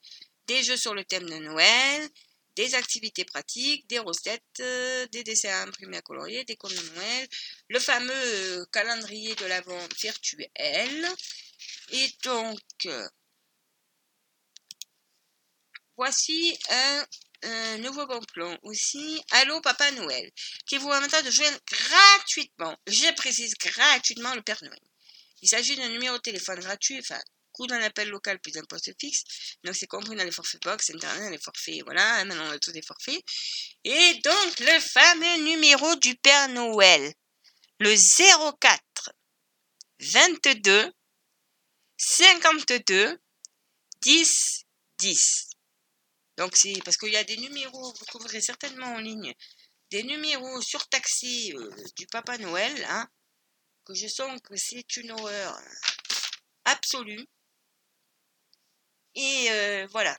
Des jeux sur le thème de Noël, des activités pratiques, des recettes, euh, des dessins imprimés à colorier, des de Noël, le fameux euh, calendrier de l'avant virtuel. Et donc, euh, voici un, nouveau bon plan aussi. Allô Papa Noël, qui vous permettra de joindre gratuitement, je précise gratuitement le Père Noël. Il s'agit d'un numéro de téléphone gratuit, enfin coût d'un appel local plus un poste fixe. Donc c'est compris dans les forfaits box, internet, les forfaits, voilà, hein, maintenant on a tous des forfaits. Et donc le fameux numéro du Père Noël, le 04 22 52 10 10. Donc c'est parce qu'il y a des numéros, vous trouverez certainement en ligne, des numéros surtaxés euh, du Papa Noël, hein, que je sens que c'est une horreur absolue. Et euh, voilà.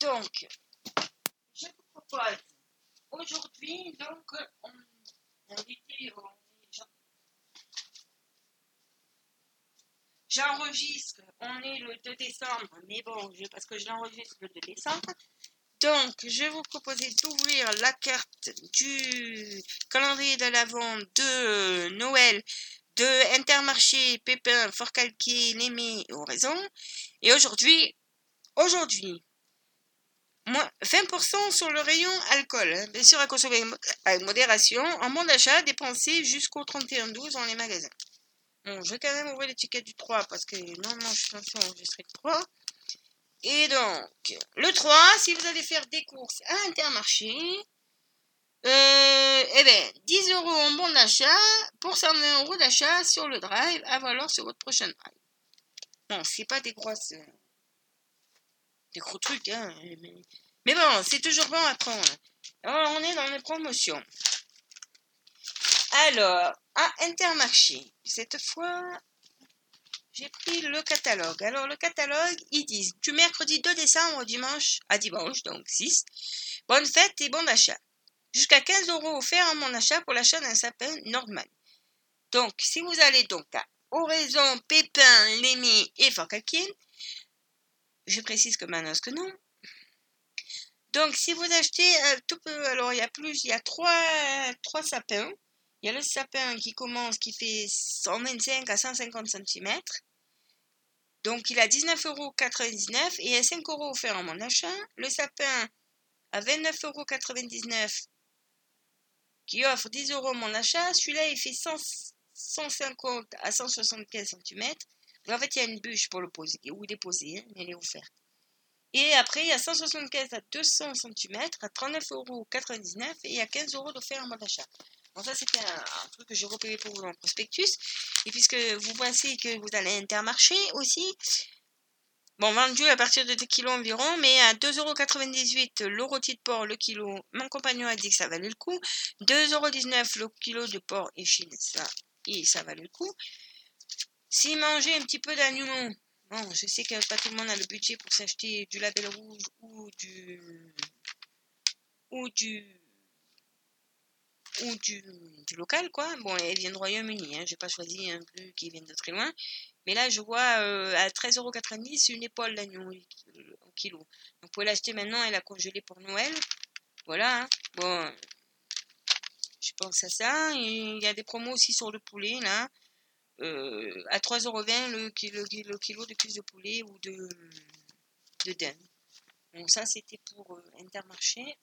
Donc, je vous propose aujourd'hui, donc, on, J'enregistre, on est le 2 décembre, mais bon, parce que je l'enregistre le 2 décembre. Donc, je vais vous proposer d'ouvrir la carte du calendrier de l'Avent de Noël de Intermarché, Pépin, Fort Calquier, Némé, Oraison. Et aujourd'hui, aujourd'hui, 20% sur le rayon alcool. Hein. Bien sûr, à consommer avec modération. En bon d'achat, dépensé jusqu'au 31-12 dans les magasins. Bon, je vais quand même ouvrir l'étiquette du 3 parce que normalement, je suis censé enregistrer le 3. Et donc, le 3, si vous allez faire des courses à Intermarché, euh, eh bien, 10 euros en bon d'achat pour 120 euros d'achat sur le drive à valoir sur votre prochain drive. Bon, c'est pas des grosses. Euh, des gros trucs, hein. Mais, bon, c'est toujours bon à prendre. Alors, on est dans les promotions. Alors, à Intermarché, cette fois, j'ai pris le catalogue. Alors, le catalogue, ils disent du mercredi 2 décembre dimanche à dimanche, donc 6. Bonne fête et bon d'achat jusqu'à 15 euros offerts à mon achat pour l'achat d'un sapin normal. Donc, si vous allez donc à Oraison, Pépin, Lémy et Forcaquin, je précise que que non. Donc, si vous achetez un tout peu, alors il y a plus, il y a trois, sapins. Il y a le sapin qui commence, qui fait 125 à 150 cm. Donc, il a 19,99 euros et il y a 5 euros offerts à mon achat. Le sapin à 29,99 euros qui offre 10 euros mon achat. Celui-là, il fait 150 à 175 cm. en fait, il y a une bûche pour le poser, ou déposer, hein, elle est offerte. Et après, il y a 175 à 200 cm à 39,99 euros et il y a 15 euros d'offert à mon achat. Bon, ça, c'était un, truc que j'ai repéré pour vous dans le prospectus. Et puisque vous pensez que vous allez intermarcher aussi, Bon, vendu à partir de 2 kg environ, mais à 2,98€ le rôti de porc le kilo. Mon compagnon a dit que ça valait le coup. 2,19€ le kilo de porc et chine, ça, et ça valait le coup. S'il mangeait un petit peu d'agneau, bon, je sais que pas tout le monde a le budget pour s'acheter du label rouge ou du. ou du. ou du, local, quoi. Bon, elle vient de Royaume-Uni, hein, j'ai pas choisi un plus qui vient de très loin. Mais là, je vois euh, à 13,90€ une épaule d'agneau au kilo. Donc, vous pouvez l'acheter maintenant et la congeler pour Noël. Voilà. Hein. Bon, je pense à ça. il y a des promos aussi sur le poulet, là. Euh, à 3,20€ le, kilo, le kilo de cuisse de poulet ou de, de dinde. Bon, ça, c'était pour euh, Intermarché.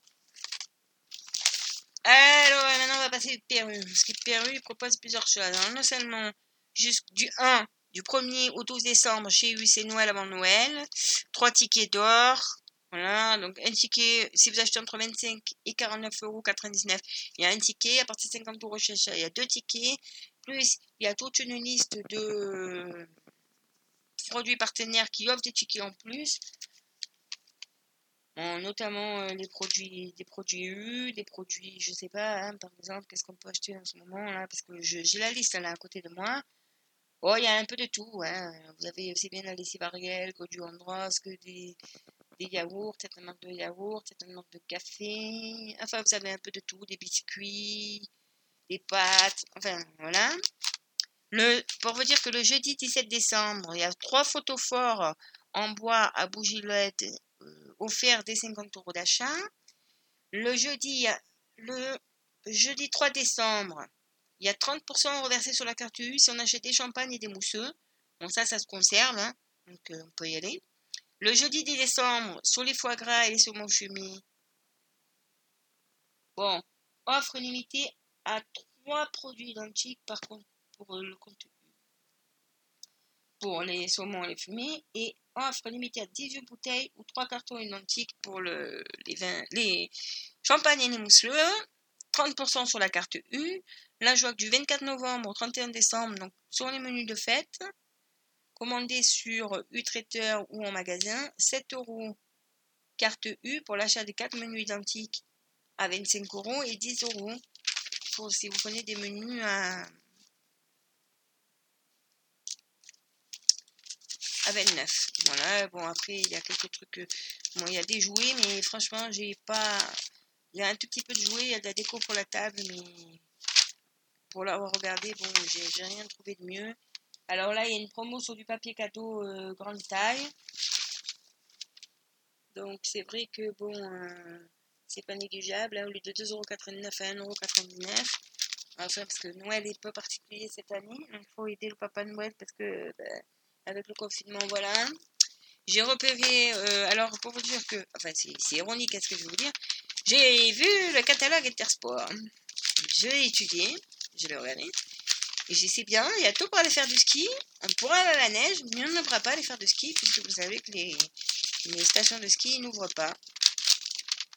Alors, maintenant, on va passer au Perru. Parce que Perru propose plusieurs choses. Alors, non seulement juste du 1 du 1er au 12 décembre chez UC Noël avant Noël. Trois tickets d'or. Voilà, donc un ticket, si vous achetez entre 25 et 49,99 euros, il y a un ticket. À partir de 50 euros chez il y a deux tickets. Plus, il y a toute une liste de produits partenaires qui offrent des tickets en plus. Notamment euh, les produits, des produits U, des produits, je sais pas, hein, par exemple, qu'est-ce qu'on peut acheter en ce moment là, parce que j'ai la liste à côté de moi. Oh, il y a un peu de tout, hein. Vous avez aussi bien la lessive Ariel que du Andros, que des, des yaourts, certaines marques de yaourts, certaines marques de café. Enfin, vous avez un peu de tout, des biscuits, des pâtes, enfin, voilà. Le, pour vous dire que le jeudi 17 décembre, il y a trois photos forts en bois à bougie LED euh, offerts dès 50 euros d'achat. Le jeudi, le jeudi 3 décembre, il y a 30% reversé sur la carte U si on achète des champagnes et des mousseux. Bon, ça, ça se conserve, hein, donc euh, on peut y aller. Le jeudi 10 décembre, sur les foie gras et les saumons fumés. Bon, offre limitée à trois produits identiques par contre pour euh, le compte pour les saumons et les fumés et offre limitée à 18 bouteilles ou 3 cartons identiques pour le, les, vins, les champagnes et les mousseleux. 30% sur la carte U. La joie du 24 novembre au 31 décembre, donc sur les menus de fête. Commandé sur U-Traiteur ou en magasin. 7 euros carte U pour l'achat de 4 menus identiques à 25 euros et 10 euros pour si vous prenez des menus à, à 29. Voilà, bon après il y a quelques trucs, euh, bon il y a des jouets mais franchement j'ai pas, il y a un tout petit peu de jouets, il y a de la déco pour la table mais pour l'avoir regardé, bon j'ai j'ai rien trouvé de mieux. Alors là il y a une promo sur du papier cadeau euh, grande taille. Donc c'est vrai que bon, euh, c'est pas négligeable, hein, au lieu de 2,89€ à 1,99€. Enfin, parce que Noël est peu particulier cette année, il faut aider le papa Noël parce que ben, avec le confinement, voilà. J'ai repéré, euh, alors pour vous dire que, enfin c'est ironique à ce que je vais vous dire, j'ai vu le catalogue Intersport. Je l'ai étudié, je l'ai regardé, et je sais bien, il y a tout pour aller faire du ski, on pourra aller à la neige, mais on ne pourra pas aller faire du ski, puisque vous savez que les, stations de ski n'ouvrent pas.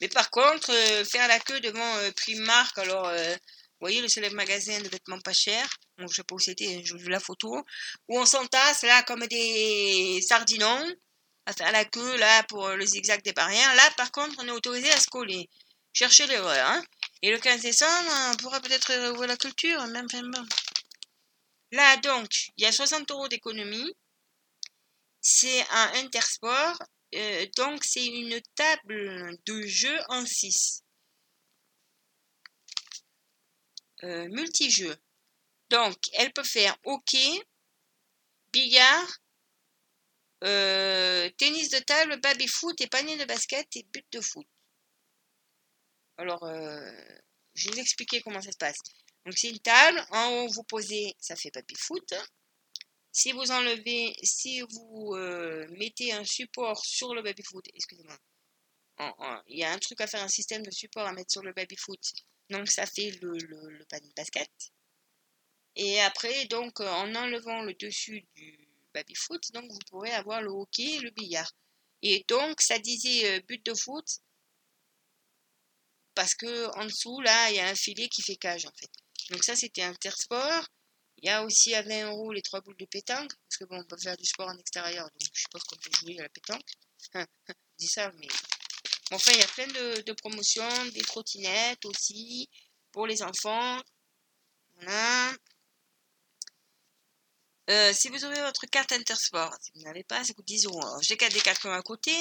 Mais par contre, euh, faire la queue devant euh, Primark, alors, euh, vous voyez le célèbre magasin de vêtements pas chers, bon, je sais pas où c'était, je vu la photo, où on s'entasse là comme des sardinons à faire la queue là pour le zigzag des barrières. Là, par contre, on est autorisé à se coller. Cherchez l'erreur, hein. Et le 15 décembre, on pourra peut-être ouvrir la culture, même, même. Là, donc, il y a 60 euros d'économie. C'est un Intersport. euh, donc, c'est une table de jeu en 6. Euh, multijeux. Donc, elle peut faire hockey, billard, euh, tennis de table, baby-foot et panier de basket et but de foot. Alors, euh, je vais vous expliquer comment ça se passe. Donc, c'est une table. En haut, vous posez, ça fait baby-foot. Si vous enlevez, si vous euh, mettez un support sur le baby-foot, excusez-moi, en- en- il y a un truc à faire, un système de support à mettre sur le baby-foot. Donc, ça fait le, le, le panier de basket. Et après, donc, euh, en enlevant le dessus du baby-foot, donc vous pourrez avoir le hockey et le billard. Et donc, ça disait but de foot parce que en dessous, là, il y a un filet qui fait cage, en fait. Donc ça, c'était Intersport. Il y a aussi à 20 euros les trois boules de pétanque, parce que bon, on peut faire du sport en extérieur, donc je suppose qu'on peut jouer à la pétanque. je dis ça, mais... Enfin, il y a plein de, promotions, des trottinettes aussi, pour les enfants. Voilà. Euh, si vous avez votre carte Intersport, si vous n'avez pas, ça coûte 10 euros. Alors, j'ai qu'à Decathlon à côté.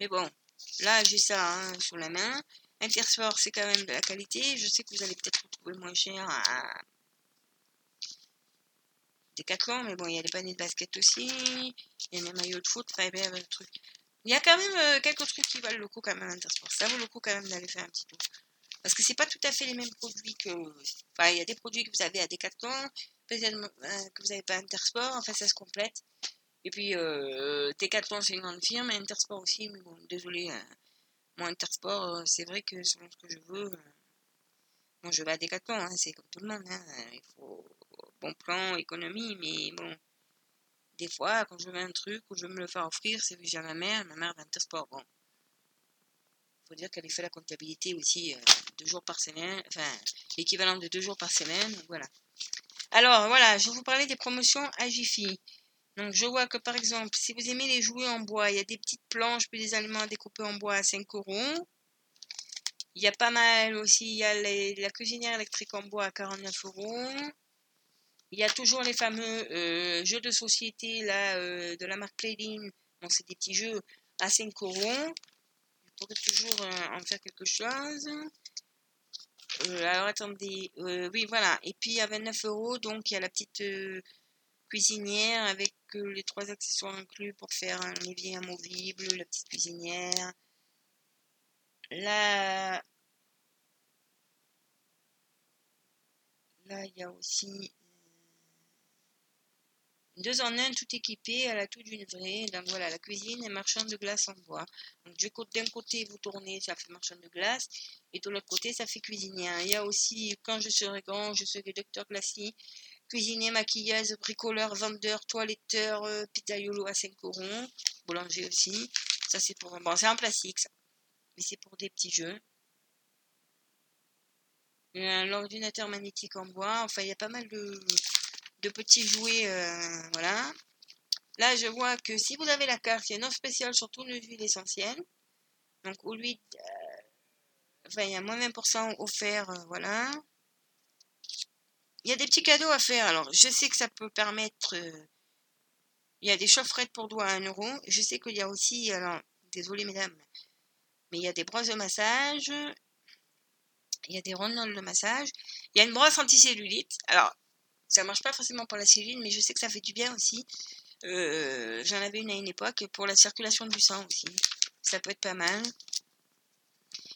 Mais bon, là, j'ai ça hein, sur la main. Intersport, c'est quand même de la qualité. Je sais que vous allez peut-être trouver moins cher à Decathlon, mais bon, il y a les paniers de basket aussi. Il y a les maillots de foot, y a le truc. Il y a quand même euh, quelques trucs qui valent le coup quand même Intersport. Ça vaut le coup quand même d'aller faire un petit tour. Parce que c'est pas tout à fait les mêmes produits que. Enfin, il y a des produits que vous avez à Decathlon, peut-être euh, que vous n'avez pas Intersport, enfin ça se complète. Et puis euh, Decathlon c'est une grande firme, et Intersport aussi, mais bon, désolé, euh, moi Intersport, euh, c'est vrai que selon ce que je veux, euh, bon je vais à Decathlon, hein, c'est comme tout le monde, hein, il faut bon plan, économie, mais bon, des fois quand je veux un truc ou je veux me le faire offrir, c'est vu à ma mère, ma mère va Intersport, bon. Faut dire qu'elle fait la comptabilité aussi euh, deux jours par semaine, enfin l'équivalent de deux jours par semaine, voilà. Alors voilà, je vais vous parler des promotions à Jiffy. Donc je vois que par exemple, si vous aimez les jouets en bois, il y a des petites planches puis des aliments à découper en bois à 5 euros. Il y a pas mal aussi, il y a la cuisinière électrique en bois à 49 euros. Il y a toujours les fameux euh, jeux de société là, euh, de la marque Playline. Bon, c'est des petits jeux à 5 euros. Vous pourrez toujours euh, en faire quelque chose. Alors attendez, oui voilà. Et puis à 29 euros, donc il y a la petite cuisinière avec les trois accessoires inclus pour faire un évier amovible, la petite cuisinière. Là, là il y a aussi euh, deux en un tout équipé, elle a tout d'une vraie. Donc voilà, la cuisine est marchand de glace en bois. Donc d'un côté vous tournez, ça fait marchand de glace, et de l'autre côté ça fait cuisinière. Il y a aussi quand je serai grand, je serai docteur classique cuisinier, maquilleuse, bricoleur, vendeur, toiletteur, euh, à 5 euros, boulanger aussi. Ça, c'est pour. Bon, c'est en plastique, ça. Mais c'est pour des petits jeux. L'ordinateur magnétique en bois. Enfin, il y a pas mal de, petits jouets. euh, voilà. Là, je vois que si vous avez la carte, il y a une offre spéciale sur toutes les huiles essentielles. Donc, au lieu. enfin, il y a moins 20% offert. euh, voilà. Il y a des petits cadeaux à faire. Alors, je sais que ça peut permettre. euh, il y a des chaufferettes pour doigts à 1 euro. Je sais qu'il y a aussi. Alors, désolé, mesdames. Mais il y a des brosses de massage. Il y a des rondelles de massage. Il y a une brosse anticellulite. Alors, ça marche pas forcément pour la cellule, mais je sais que ça fait du bien aussi. Euh, J'en avais une à une époque pour la circulation du sang aussi. Ça peut être pas mal.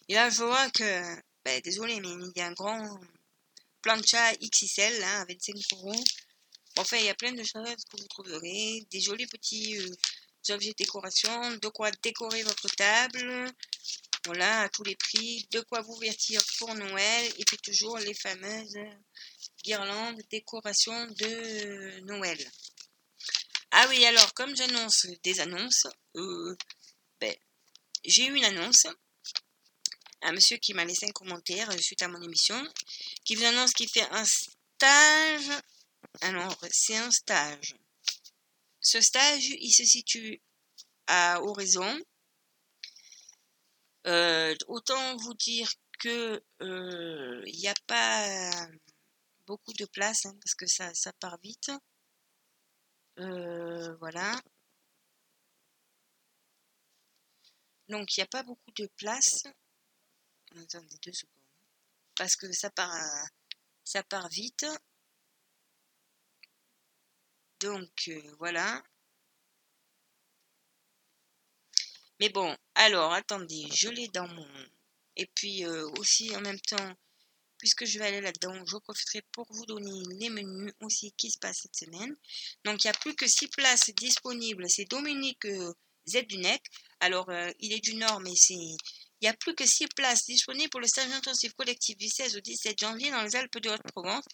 Et là, je vois que. Ben, désolé, mais il y a un grand plancha XXL là, avec 5 euros. Enfin, il y a plein de choses que vous trouverez. Des jolis petits euh, objets de décoration. De quoi décorer votre table. Voilà, à tous les prix. De quoi vous vêtir pour Noël. Et puis toujours les fameuses guirlandes, décorations de euh, Noël. Ah oui, alors, comme j'annonce des annonces, euh, ben, j'ai eu une annonce. Un monsieur qui m'a laissé un commentaire euh, suite à mon émission, qui vous annonce qu'il fait un stage. Alors, c'est un stage. Ce stage, il se situe à Oraison. Euh, autant vous dire que euh, il n'y a pas beaucoup de place hein, parce que ça, ça part vite. Voilà. Donc il n'y a pas beaucoup de place. Attendez deux secondes. Parce que ça part, ça part vite. Donc euh, voilà. Mais bon, alors attendez, je l'ai dans mon. Et puis euh, aussi en même temps, puisque je vais aller là-dedans, je profiterai pour vous donner les menus aussi qui se passent cette semaine. Donc il n'y a plus que 6 places disponibles. C'est Dominique euh, Z. Alors euh, il est du Nord, mais c'est. Il n'y a plus que 6 places disponibles pour le stage intensif collectif du 16 au 17 janvier dans les Alpes de Haute-Provence.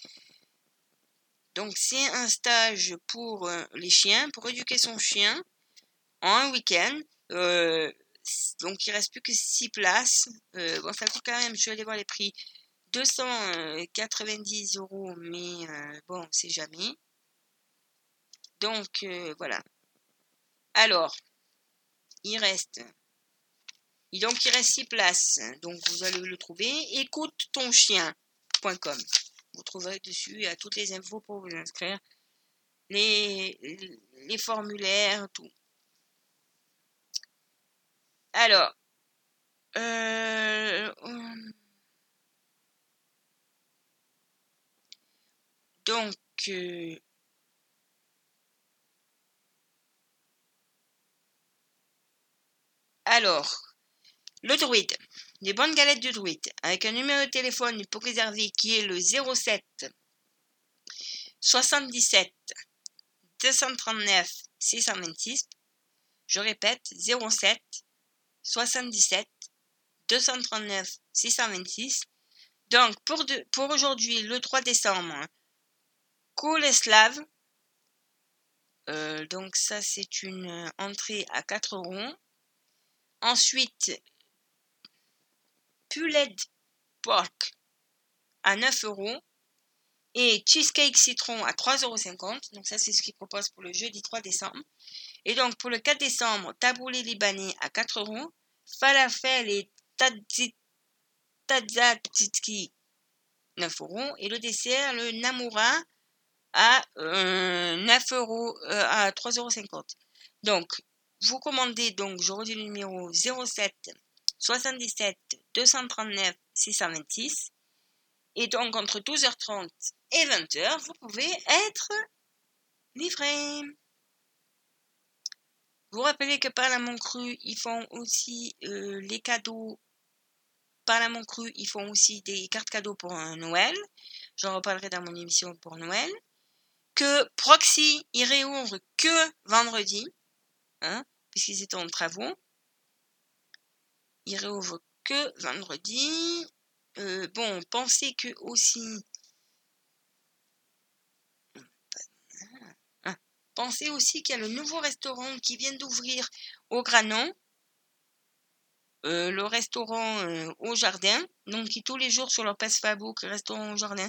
Donc c'est un stage pour euh, les chiens, pour éduquer son chien en un week-end. Euh, donc il reste plus que 6 places. Euh, bon, ça coûte quand même, je vais aller voir les prix, 290 euros, mais bon, c'est jamais. Donc voilà. Alors, il reste. Et donc il reste 6 places. Donc vous allez le trouver. Écoute ton chien.com. Vous trouverez dessus il y a toutes les infos pour vous inscrire. Les, formulaires, tout. Alors, euh, donc, euh, alors, le druide, les bonnes galettes du druide, avec un numéro de téléphone pour réserver qui est le 07 77 239 626. Je répète, 07 77 239 626. Donc, pour, pour aujourd'hui, le 3 décembre, Koleslav. Euh, donc, ça, c'est une entrée à 4 euros. Ensuite, Pulled Pork à 9 euros. Et cheesecake citron à 3,50€. Donc ça, c'est ce qu'ils proposent pour le jeudi 3 décembre. Et donc pour le 4 décembre, taboulé libanais à 4 euros. Falafel et tzatziki 9 euros. Et le dessert, le Namura à euh, 9 euros, euh, à 3,50 euros. Donc, vous commandez, donc, je le numéro 07 77 239 626. Et donc, entre 12h30 et 20h, vous pouvez être livré. Vous rappelez que par la Cru, ils font aussi euh, les cadeaux. Par la Cru, ils font aussi des cartes cadeaux pour Noël. J'en reparlerai dans mon émission pour Noël. Que Proxy, il réouvre que vendredi, hein, puisqu'ils étaient en travaux. Il réouvre vendredi. Euh, bon, pensez que aussi Pensez aussi qu'il y a le nouveau restaurant qui vient d'ouvrir au Granon. Euh, le restaurant euh, au jardin, donc qui tous les jours sur leur page Facebook, restaurant au jardin,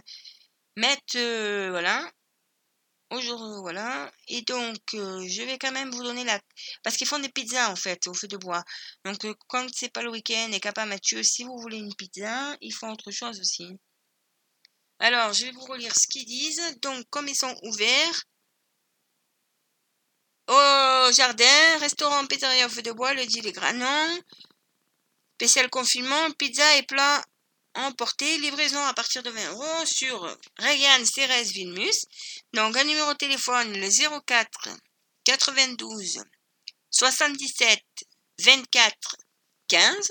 mettent, voilà, au jour, voilà, et donc je vais quand même vous donner la, parce qu'ils font des pizzas en fait au feu de bois, donc quand c'est pas le week-end et qu'à Mathieu, si vous voulez une pizza, ils font autre chose aussi. Alors, je vais vous relire ce qu'ils disent. Donc, comme ils sont ouverts, au jardin, restaurant, pizzeria au feu de bois, le dit les granons. Spécial confinement, pizza et plats emportés, livraison à partir de 20 euros sur Regan Cérès Vilmus. Donc un numéro de téléphone le 04 92 77 24 15.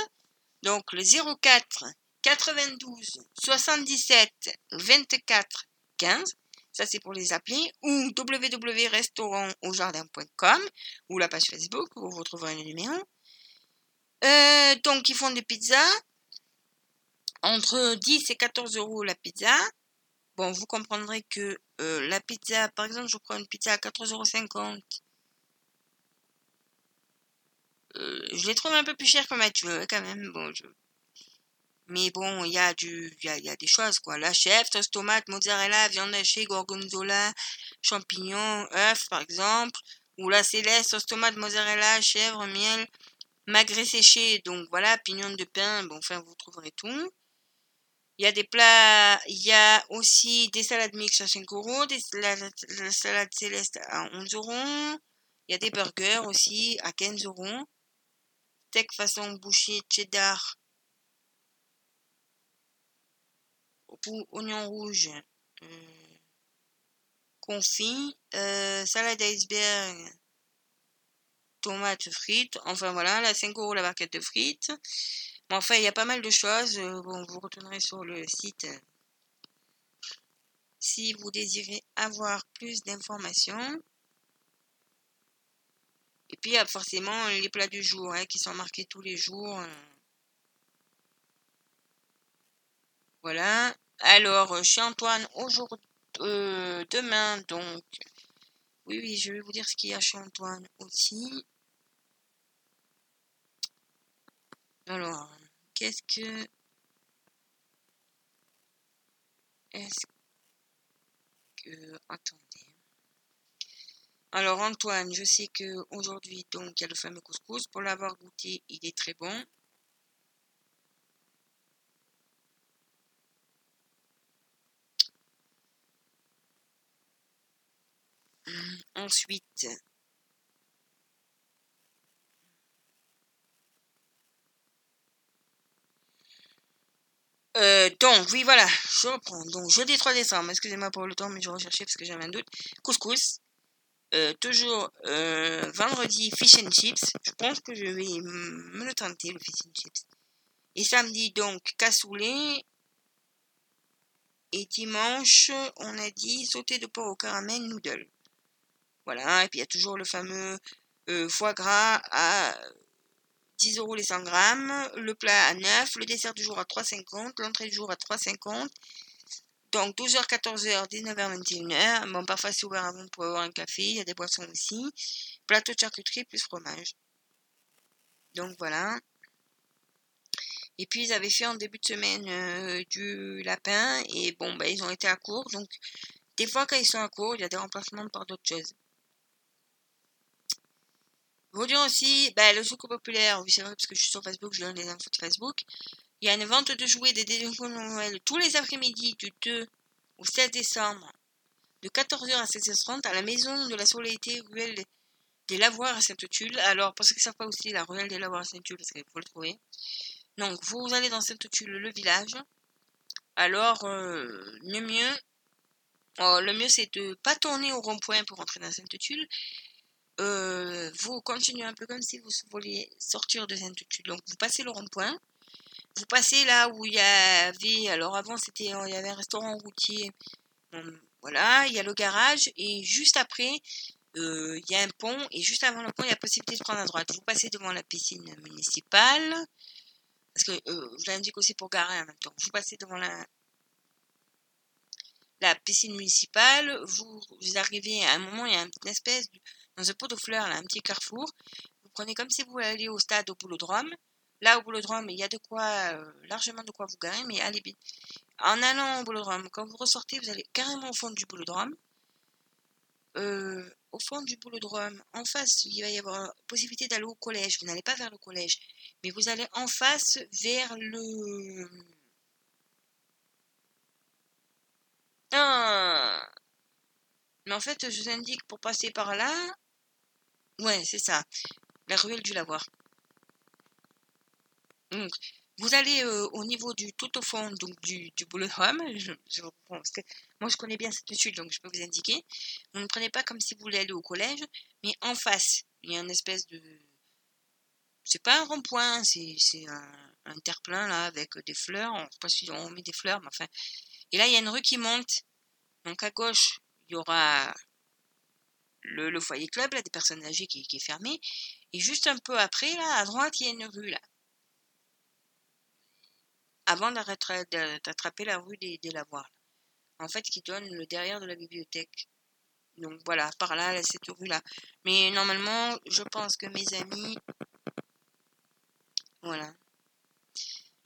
Donc le 04 92 77 24 15. Ça, c'est pour les appeler. Ou www.restaurantaujardin.com ou la page Facebook où vous retrouverez le numéro. Euh, donc, ils font des pizzas. Entre 10 et 14 euros la pizza. Bon, vous comprendrez que euh, la pizza, par exemple, je prends une pizza à 14,50 euros. Euh, je les trouve un peu plus cher que Mathieu, quand même. Bon, mais bon, il y a du, y a, des choses, quoi. La chèvre, sauce tomate, mozzarella, viande hachée, gorgonzola, champignons, œufs, par exemple. Ou la céleste, sauce tomate, mozzarella, chèvre, miel, magret séché. Donc voilà, pignon de pain. Bon, enfin, vous trouverez tout. Il y a des plats, il y a aussi des salades mixtes à 5 euros, des salades, la salade céleste à 11 euros. Il y a des burgers aussi à 15 euros. Steak façon boucher cheddar oignon rouge euh, confit, euh, salade iceberg, tomates frites, enfin voilà, la 5 euros la barquette de frites. Enfin, il y a pas mal de choses. Euh, bon, vous retournerez sur le site si vous désirez avoir plus d'informations. Et puis, il y a forcément les plats du jour hein, qui sont marqués tous les jours. Voilà. Alors, euh, chez Antoine, aujourd'hui, euh, demain, donc. Oui, oui, je vais vous dire ce qu'il y a chez Antoine aussi. Alors, qu'est-ce que. Est-ce que. Attendez. Alors, Antoine, je sais que aujourd'hui, donc, il y a le fameux couscous. Pour l'avoir goûté, il est très bon. Ensuite, Euh, donc, oui, voilà, je reprends. Donc, jeudi 3 décembre, excusez-moi pour le temps, mais je recherchais parce que j'avais un doute. Couscous. Euh, toujours euh, vendredi, fish and chips. Je pense que je vais me le tenter, le fish and chips. Et samedi, donc, cassoulet. Et dimanche, on a dit sauté de porc au caramel noodle. Voilà, et puis il y a toujours le fameux euh, foie gras à 10 euros les 100 grammes, le plat à 9, le dessert du jour à 3,50, l'entrée du jour à 3,50. Donc 12h, 14h, 19h, 21h. Bon, parfois c'est ouvert avant pour avoir un café, il y a des boissons aussi. Plateau de charcuterie plus fromage. Donc voilà. Et puis ils avaient fait en début de semaine euh, du lapin et bon bah ils ont été à court donc des fois quand ils sont à court il y a des remplacements par d'autres choses. Dire aussi, bah, le Souco populaire, oui c'est vrai parce que je suis sur Facebook, je donne les infos de Facebook. Il y a une vente de jouets des dédicaces Noël tous les après-midi du 2 au 16 décembre de 14h à 16h30 à la maison de la Soleilité ruelle des Lavoirs à Sainte-Tulle. Alors, pour ceux qui ne savent pas aussi, la ruelle des Lavoirs à Sainte-Tulle, parce qu'il faut le trouver. Donc, vous allez dans Sainte-Tulle, le village. Alors, euh, le mieux, oh, le mieux, c'est de pas tourner au rond-point pour entrer dans Sainte-Tulle. Euh, vous continuez un peu comme si vous vouliez sortir de Sainte-Tulle. Donc, vous passez le rond-point. Vous passez là où il y avait, alors avant c'était, il y avait un restaurant routier. voilà, il y a le garage et juste après, euh, il y a un pont et juste avant le pont, il y a la possibilité de prendre à droite. Vous passez devant la piscine municipale. Parce que euh, je l'indique aussi pour garer en même temps. Vous passez devant la, la piscine municipale. Vous, arrivez à un moment, il y a une espèce, de, dans un pot de fleurs, là, un petit carrefour. Vous prenez comme si vous alliez au stade au boulodrome. Là, au boulodrome, il y a de quoi, euh, largement de quoi vous garer, mais allez bien. En allant au boulodrome, quand vous ressortez, vous allez carrément au fond du boulodrome. Euh, au fond du boulodrome, en face, il va y avoir possibilité d'aller au collège. Vous n'allez pas vers le collège, mais vous allez en face vers le. Ah Mais en fait, je vous indique pour passer par là. Ouais, c'est ça. La ruelle du lavoir. Donc, vous allez euh, au niveau du tout au fond donc du, du boulodrome. Je, moi, je connais bien cette étude, donc je peux vous indiquer. Vous ne prenez pas comme si vous voulez aller au collège, mais en face, il y a une espèce de. C'est pas un rond-point, c'est un, un terre-plein là avec des fleurs. On ne sait pas si on met des fleurs, mais enfin. Et là, il y a une rue qui monte. Donc à gauche, il y aura le, foyer club, là, des personnes âgées qui, est fermé. Et juste un peu après, là, à droite, il y a une rue là avant d'attraper la rue des, des Lavoirs, en fait, qui donne le derrière de la bibliothèque. Donc voilà, par là, cette rue-là. Mais normalement, je pense que mes amis... Voilà.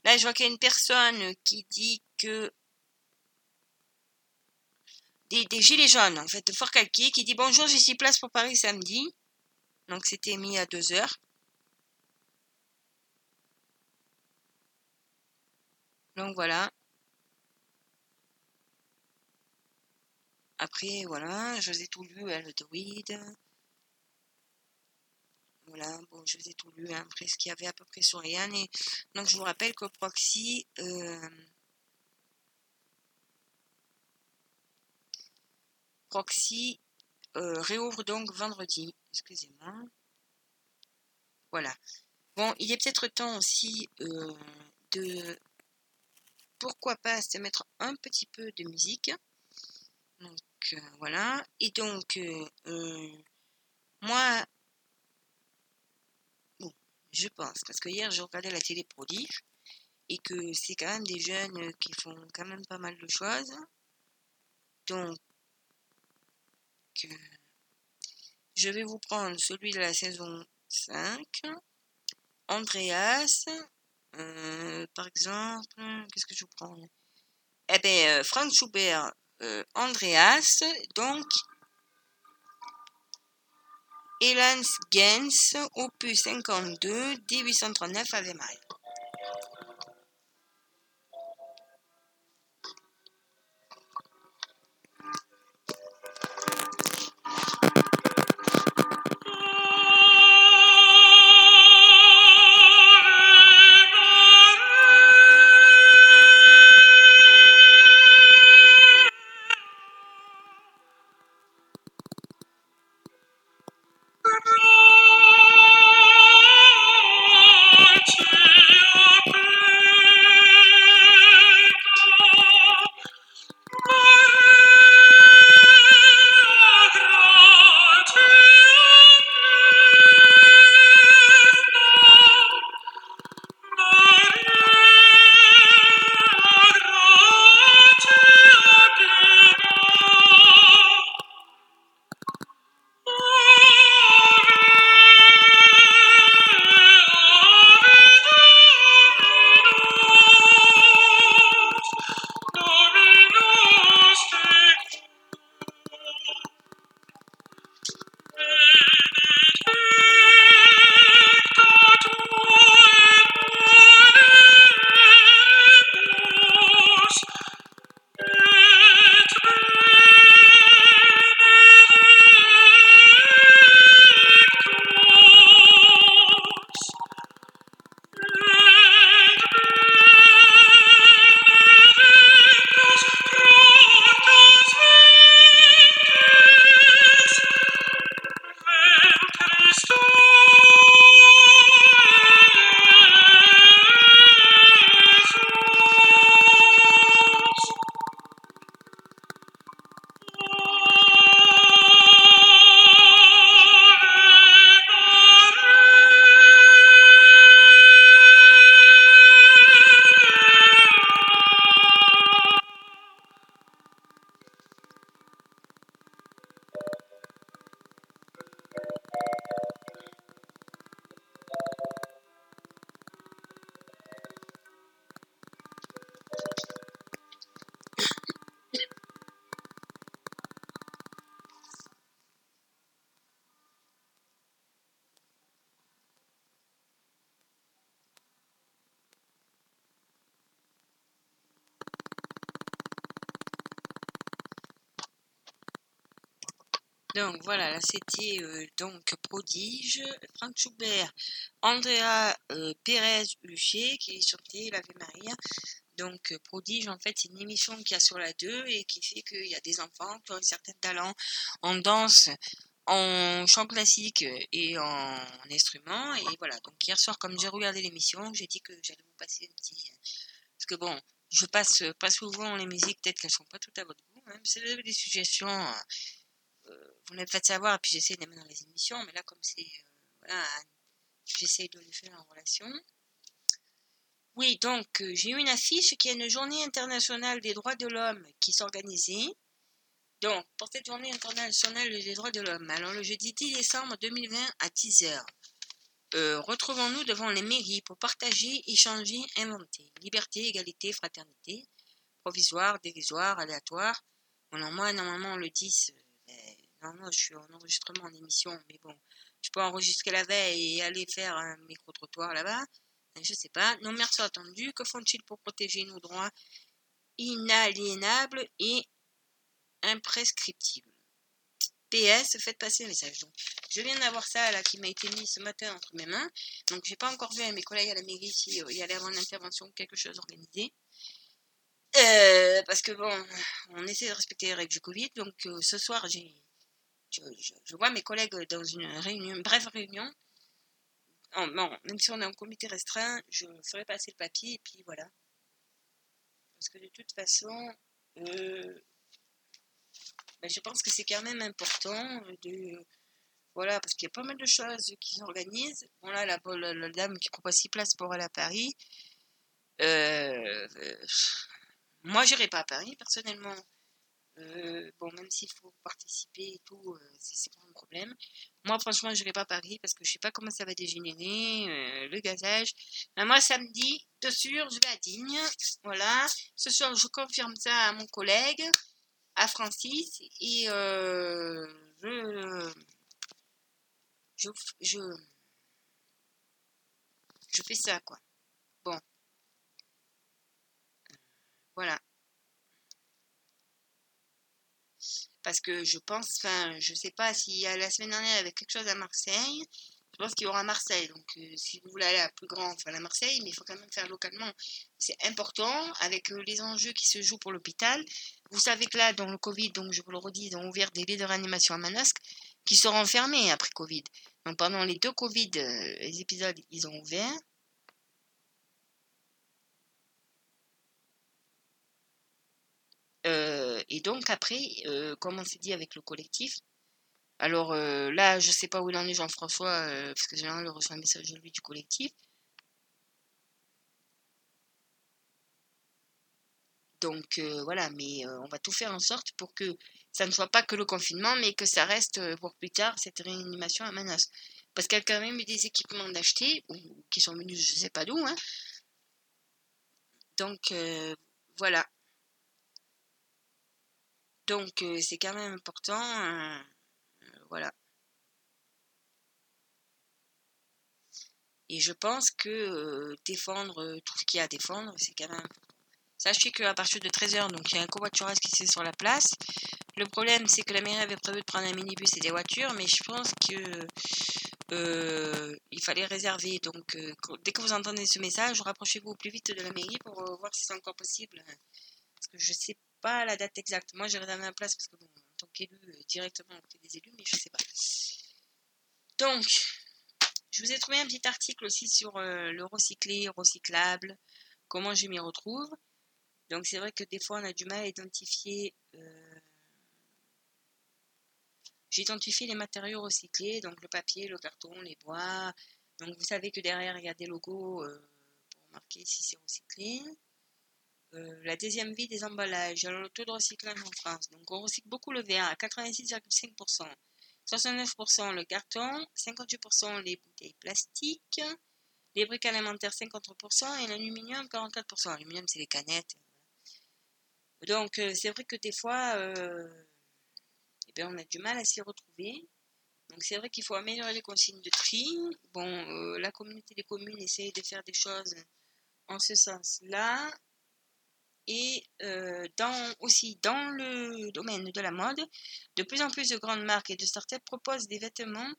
Là, je vois qu'il y a une personne qui dit que... Des, gilets jaunes, en fait, de Fort Calquier, qui dit Bonjour, j'ai six places pour Paris samedi. Donc c'était mis à deux heures. Donc voilà. Après, voilà, je vous ai tout lu, hein, le druide. Voilà, bon, je vous ai tout lu, hein, après ce qu'il y avait à peu près sur Ryan. Et donc, je vous rappelle que Proxy, euh, Proxy euh, réouvre donc vendredi. Excusez-moi. Voilà. Bon, il est peut-être temps aussi euh, de pourquoi pas se mettre un petit peu de musique. Donc euh, voilà. Et donc, moi, bon, je pense, parce que hier j'ai regardé la télé prodige et que c'est quand même des jeunes qui font quand même pas mal de choses. Donc, je vais vous prendre celui de la saison 5. Andreas, euh, par exemple, qu'est-ce que je vous prends? Eh bien, euh, Frank Schubert, euh, Andreas, donc Elans Gens, opus 52, 1839 Ave Maria. C'était euh, donc Prodige, Franck Schubert, Andrea euh, Pérez Huchet qui chantait l'Ave Maria. Donc euh, Prodige en fait c'est une émission qui a sur la 2 et qui fait qu'il y a des enfants qui ont un certain talent en danse, en chant classique et en instrument. Et voilà, donc hier soir comme j'ai regardé l'émission, j'ai dit que j'allais vous passer un petit... Parce que bon, je passe pas souvent les musiques, peut-être qu'elles sont pas toutes à votre goût. Vous avez des suggestions euh, vous me faites savoir, et puis j'essaie de les mettre dans les émissions, mais là, comme c'est. Euh, voilà, j'essaie de les faire en relation. Oui, donc, euh, j'ai eu une affiche qui est une journée internationale des droits de l'homme qui s'organisait. Donc, pour cette journée internationale des droits de l'homme, alors le jeudi 10 décembre 2020 à 10h, retrouvons-nous devant les mairies pour partager, échanger, inventer. Liberté, égalité, fraternité, provisoire, dérisoire, aléatoire. Alors moi, normalement, le 10, non, non, je suis en enregistrement en émission, mais bon, je peux enregistrer la veille et aller faire un micro-trottoir là-bas. Je sais pas. Non, merci attendu. Que font-ils pour protéger nos droits inaliénables et imprescriptibles? PS, faites passer le message. Donc, je viens d'avoir ça là qui m'a été mis ce matin entre mes mains. Donc, j'ai pas encore vu à mes collègues à la mairie s'il y allait avoir une intervention ou quelque chose organisé. Euh, parce que bon, on essaie de respecter les règles du Covid. Donc, euh, ce soir, j'ai je, vois mes collègues dans une réunion, brève réunion. bon, même si on est en comité restreint, je ferai passer le papier et puis voilà. Parce que de toute façon, euh, ben, je pense que c'est quand même important de. Voilà, parce qu'il y a pas mal de choses qui s'organisent. Bon, là, la, la, dame qui propose 6 places pour aller à Paris. Euh, euh moi, j'irai pas à Paris, personnellement. Euh, bon, même s'il faut participer et tout, euh, c'est pas un problème. Moi, franchement, je vais pas à Paris parce que je sais pas comment ça va dégénérer, euh, le gazage. Mais moi, samedi, de sûr, je vais à Digne. Voilà. Ce soir, je confirme ça à mon collègue, à Francis, et je, je, je, je fais ça, quoi. Bon. Voilà. Parce que je pense, enfin, je sais pas y a la semaine dernière avec quelque chose à Marseille. Je pense qu'il y aura Marseille. Donc, euh, si vous voulez aller à plus grand, enfin à Marseille, mais il faut quand même faire localement. C'est important avec euh, les enjeux qui se jouent pour l'hôpital. Vous savez que là, dans le Covid, donc je vous le redis, ils ont ouvert des lits de réanimation à Manosque qui seront fermés après Covid. Donc, pendant les deux Covid, euh, les épisodes, ils ont ouvert. Euh, et donc après, euh, comme on s'est dit avec le collectif, alors euh, là, je sais pas où il en est Jean-François, parce que j'ai reçu un message de lui du collectif. Donc voilà, mais on va tout faire en sorte pour que ça ne soit pas que le confinement, mais que ça reste pour plus tard cette réanimation à Manas. Parce qu'il y a quand même eu des équipements d'acheter, qui sont venus je sais pas d'où. Hein. Donc voilà. Donc euh, c'est quand même important. Euh, euh, voilà. Et je pense que défendre tout ce qu'il y a à défendre, c'est quand même. Sachez qu'à partir de 13h, donc il y a un covoiturage qui se fait sur la place. Le problème, c'est que la mairie avait prévu de prendre un minibus et des voitures, mais je pense que il fallait réserver. Donc, dès que vous entendez ce message, rapprochez-vous au plus vite de la mairie pour voir si c'est encore possible. Parce que je sais pas la date exacte. Moi, j'ai réservé ma place parce que, bon, en tant qu'élu, euh, directement auprès des élus, mais je sais pas. Donc, je vous ai trouvé un petit article aussi sur euh, le recyclé, recyclable, comment je m'y retrouve. Donc, c'est vrai que des fois, on a du mal à identifier. Euh, j'ai identifié les matériaux recyclés, donc le papier, le carton, les bois. Donc, vous savez que derrière, il y a des logos pour marquer si c'est recyclé. Euh, la deuxième vie des emballages, alors le taux de recyclage en France. Donc on recycle beaucoup le verre à 86,5%, 69% le carton, 58% les bouteilles plastiques, les briques alimentaires 50% et l'aluminium 44%. L'aluminium c'est les canettes. Donc euh, c'est vrai que des fois euh, eh bien, on a du mal à s'y retrouver. Donc c'est vrai qu'il faut améliorer les consignes de tri. Bon, la communauté des communes essaye de faire des choses en ce sens-là. Et euh, aussi dans le domaine de la mode, de plus en plus de grandes marques et de startups proposent des vêtements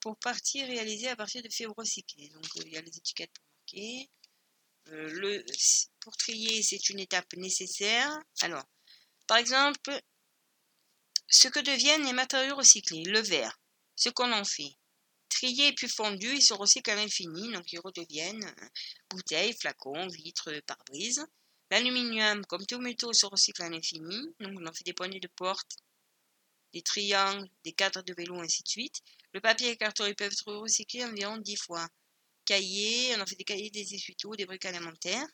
pour partie réalisés à partir de fibres recyclées. Donc euh, il y a les étiquettes pour marquer. Euh, le, pour trier, c'est une étape nécessaire. Alors, par exemple, ce que deviennent les matériaux recyclés, le verre, ce qu'on en fait. Triés puis fondus, ils se recyclent à l'infini, donc ils redeviennent bouteilles, flacons, vitres, pare-brise. L'aluminium, comme tout métaux, se recycle à l'infini, donc on en fait des poignées de porte, des triangles, des cadres de vélo, ainsi de suite. Le papier et carton, ils peuvent être recyclés environ 10 fois. Cahiers, on en fait des cahiers, des essuie-tout, des briques alimentaires.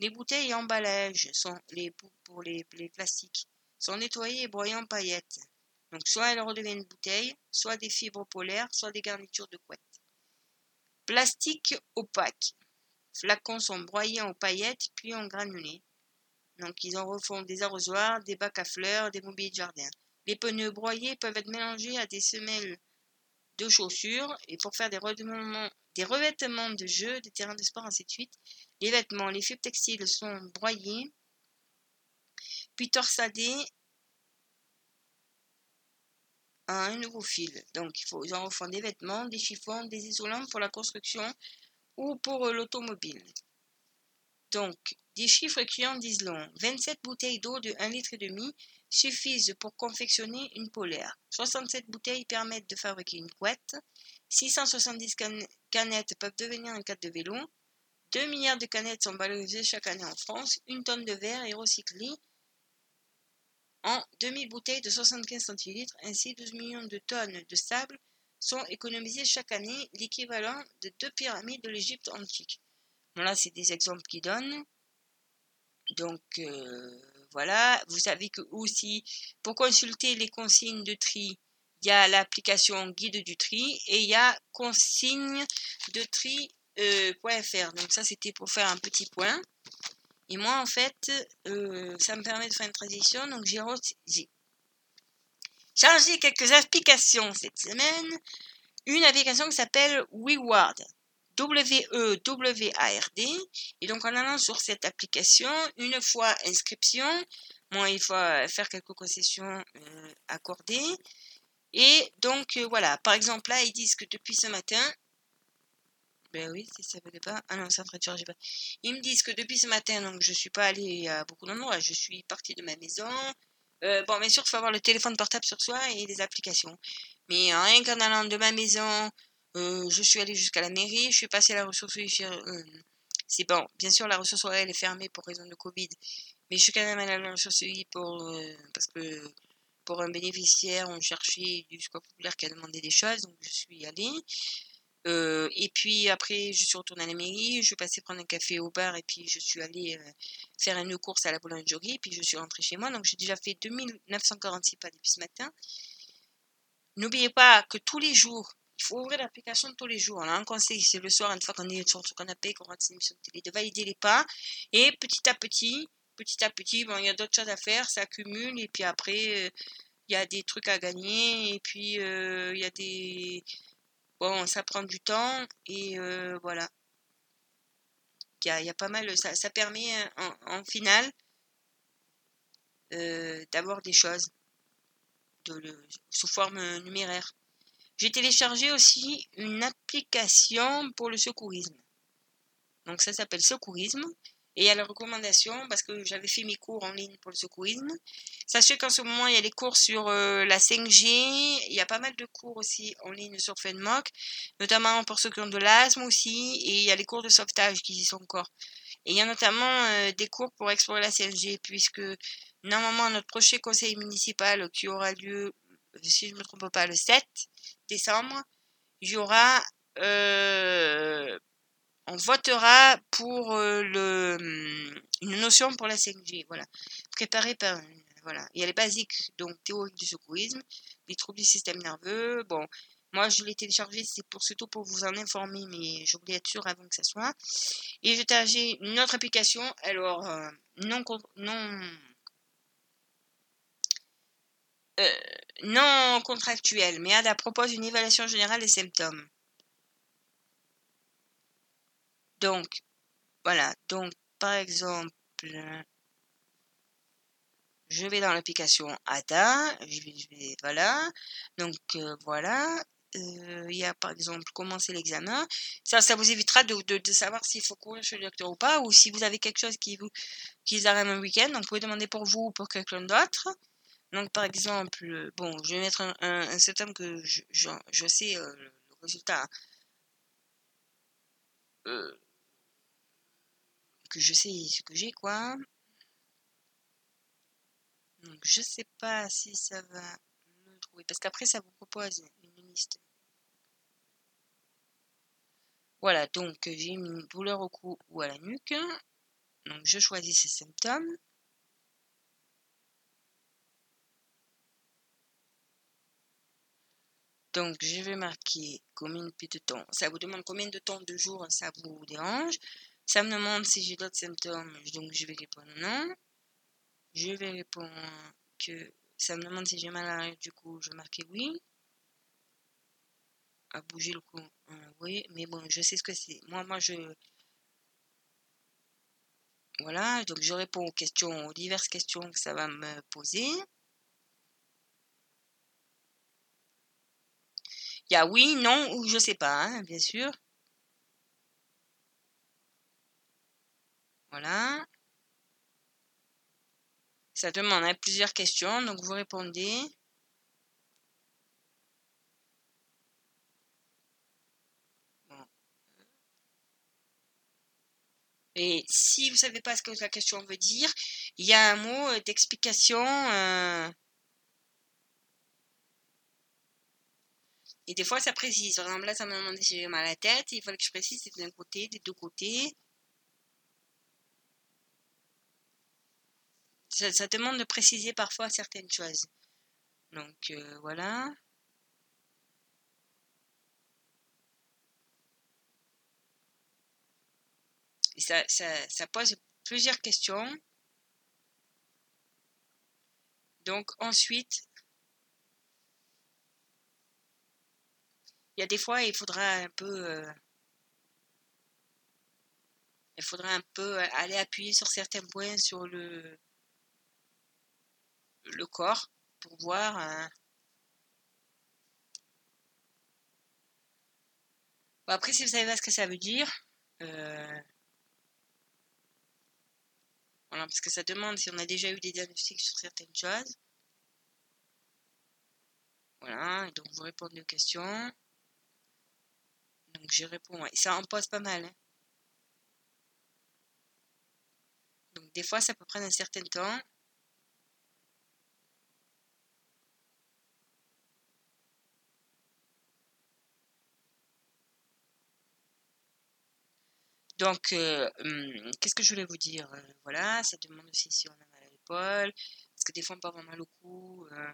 Les bouteilles et emballages sont les, pour les, les plastiques sont nettoyés et broyés en paillettes. Donc soit elles redeviennent bouteilles, soit des fibres polaires, soit des garnitures de couette. Plastique opaque. Flacons sont broyés en paillettes puis en granulés. Donc ils en refont des arrosoirs, des bacs à fleurs, des mobiliers de jardin. Les pneus broyés peuvent être mélangés à des semelles de chaussures et pour faire des revêtements, de jeux, des terrains de sport, ainsi de suite. Les vêtements, les fibres textiles sont broyés puis torsadés à un nouveau fil. Donc, ils en refont des vêtements, des chiffons, des isolants pour la construction ou pour l'automobile. Donc, des chiffres qui en disent long. 27 bouteilles d'eau de 1,5 litre suffisent pour confectionner une polaire. 67 bouteilles permettent de fabriquer une couette. 670 canettes peuvent devenir un cadre de vélo. 2 milliards de canettes sont valorisées chaque année en France. Une tonne de verre est recyclée en demi-bouteilles de 75 centilitres. Ainsi, 12 millions de tonnes de sable sont économisées chaque année, l'équivalent de deux pyramides de l'Égypte antique. Bon, là, c'est des exemples qui donnent. Donc, euh, voilà. Vous savez que aussi, pour consulter les consignes de tri, il y a l'application guide du tri et il y a consigne de tri.fr. Donc, ça, c'était pour faire un petit point. Et moi, en fait, euh, ça me permet de faire une transition. Donc, j'ai chargé quelques applications cette semaine. Une application qui s'appelle WeWard. W-E-W-A-R-D. Et donc, en allant sur cette application, une fois inscription, moi, il faut faire quelques concessions euh, accordées. Et donc, euh, voilà. Par exemple, là, ils disent que depuis ce matin, ben oui, si ça veut pas. Ah non, ça ferait pas. Ils me disent que depuis ce matin, donc je suis pas allée à beaucoup d'endroits. Je suis partie de ma maison. Euh, bon, bien sûr, il faut avoir le téléphone portable sur soi et les applications. Mais rien qu'en allant de ma maison, euh, je suis allée jusqu'à la mairie. Je suis passée à la ressource euh, c'est bon. Bien sûr, la ressource elle est fermée pour raison de Covid. Mais je suis quand même allée à la ressource pour, parce que pour un bénéficiaire, on cherchait du score populaire qui a demandé des choses. Donc, je suis allée. Euh, et puis après, je suis retournée à la mairie, je suis passée prendre un café au bar et puis je suis allée euh, faire une course à la boulangerie et puis je suis rentrée chez moi. Donc j'ai déjà fait 2946 pas depuis ce matin. N'oubliez pas que tous les jours, il faut ouvrir l'application tous les jours. On a un conseil, c'est le soir, une fois qu'on est sur son canapé, qu'on rentre une émission de télé, de valider les pas. Et petit à petit, petit à petit, bon, il y a d'autres choses à faire, ça accumule et puis après, euh, il y a des trucs à gagner et puis il y a des Bon, ça prend du temps et euh, voilà. Il y, a, pas mal, ça, permet en, finale euh, d'avoir des choses sous forme numéraire. J'ai téléchargé aussi une application pour le secourisme. Donc ça s'appelle Secourisme. Et il y a la recommandation, parce que j'avais fait mes cours en ligne pour le secourisme. Sachez qu'en ce moment, il y a les cours sur euh, la 5G. Il y a pas mal de cours aussi en ligne sur FENMOC, notamment pour ceux qui ont de l'asthme aussi. Et il y a les cours de sauvetage qui y sont encore. Et il y a notamment euh, des cours pour explorer la 5G, puisque normalement, notre prochain conseil municipal qui aura lieu, si je ne me trompe pas, le 7 décembre, il y aura euh, on votera pour euh, le, hum, une notion pour la 5G, voilà, préparée par, voilà, il y a les basiques, donc théorie du secourisme, les troubles du système nerveux, bon, moi je l'ai téléchargé, c'est pour surtout pour vous en informer, mais je voulais être sûr avant que ça soit, et j'ai une autre application, alors, euh, non, non, euh, non contractuelle, mais à propos d'une évaluation générale des symptômes. Donc, voilà. Donc, par exemple, je vais dans l'application vais- voilà. Donc euh, voilà, Euh, il y a par exemple commencer l'examen. Ça, ça vous évitera de, de- savoir s'il faut courir chez le docteur ou pas, ou si vous avez quelque chose qui vous qui arrive un week-end. Donc vous pouvez demander pour vous ou pour quelqu'un d'autre. Donc par exemple, bon, je vais mettre un, un, que je, sais euh, le résultat. Que je sais ce que j'ai quoi. Donc je sais pas si ça va le trouver parce qu'après ça vous propose une liste. Voilà, donc j'ai une douleur au cou ou à la nuque. Donc je choisis ces symptômes. Donc je vais marquer combien de temps. Ça vous demande combien de temps de jour ça vous dérange. Ça me demande si j'ai d'autres symptômes, donc je vais répondre non. Je vais répondre que ça me demande si j'ai mal à du cou, je vais marquer oui. À bouger le cou, oui, mais bon, je sais ce que c'est. Moi, moi, je. Voilà, donc je réponds aux questions, aux diverses questions que ça va me poser. Il y a oui, non ou je sais pas, hein, bien sûr. Voilà. Ça demande hein, plusieurs questions, donc vous répondez. Et si vous savez pas ce que la question veut dire, il y a un mot euh, d'explication. euh, Et des fois, ça précise. Par exemple, là, ça m'a demandé si j'ai mal à la tête. Il fallait que je précise c'est d'un côté, des deux côtés. Ça, demande de préciser parfois certaines choses. Donc, euh, voilà. Ça, pose plusieurs questions. Donc, ensuite, il y a des fois, il faudra un peu... euh, il faudra un peu aller appuyer sur certains points sur le, le corps pour voir. Bon, après, si vous savez pas ce que ça veut dire, euh, voilà, parce que ça demande si on a déjà eu des diagnostics sur certaines choses. Voilà, et donc vous répondez aux questions. Donc je réponds, ouais. ça en pose pas mal. hein. Donc des fois, ça peut prendre un certain temps. Donc, euh, hum, qu'est-ce que je voulais vous dire? Euh, voilà, ça demande aussi si on a mal à l'épaule, parce que des fois on peut avoir mal au cou. euh.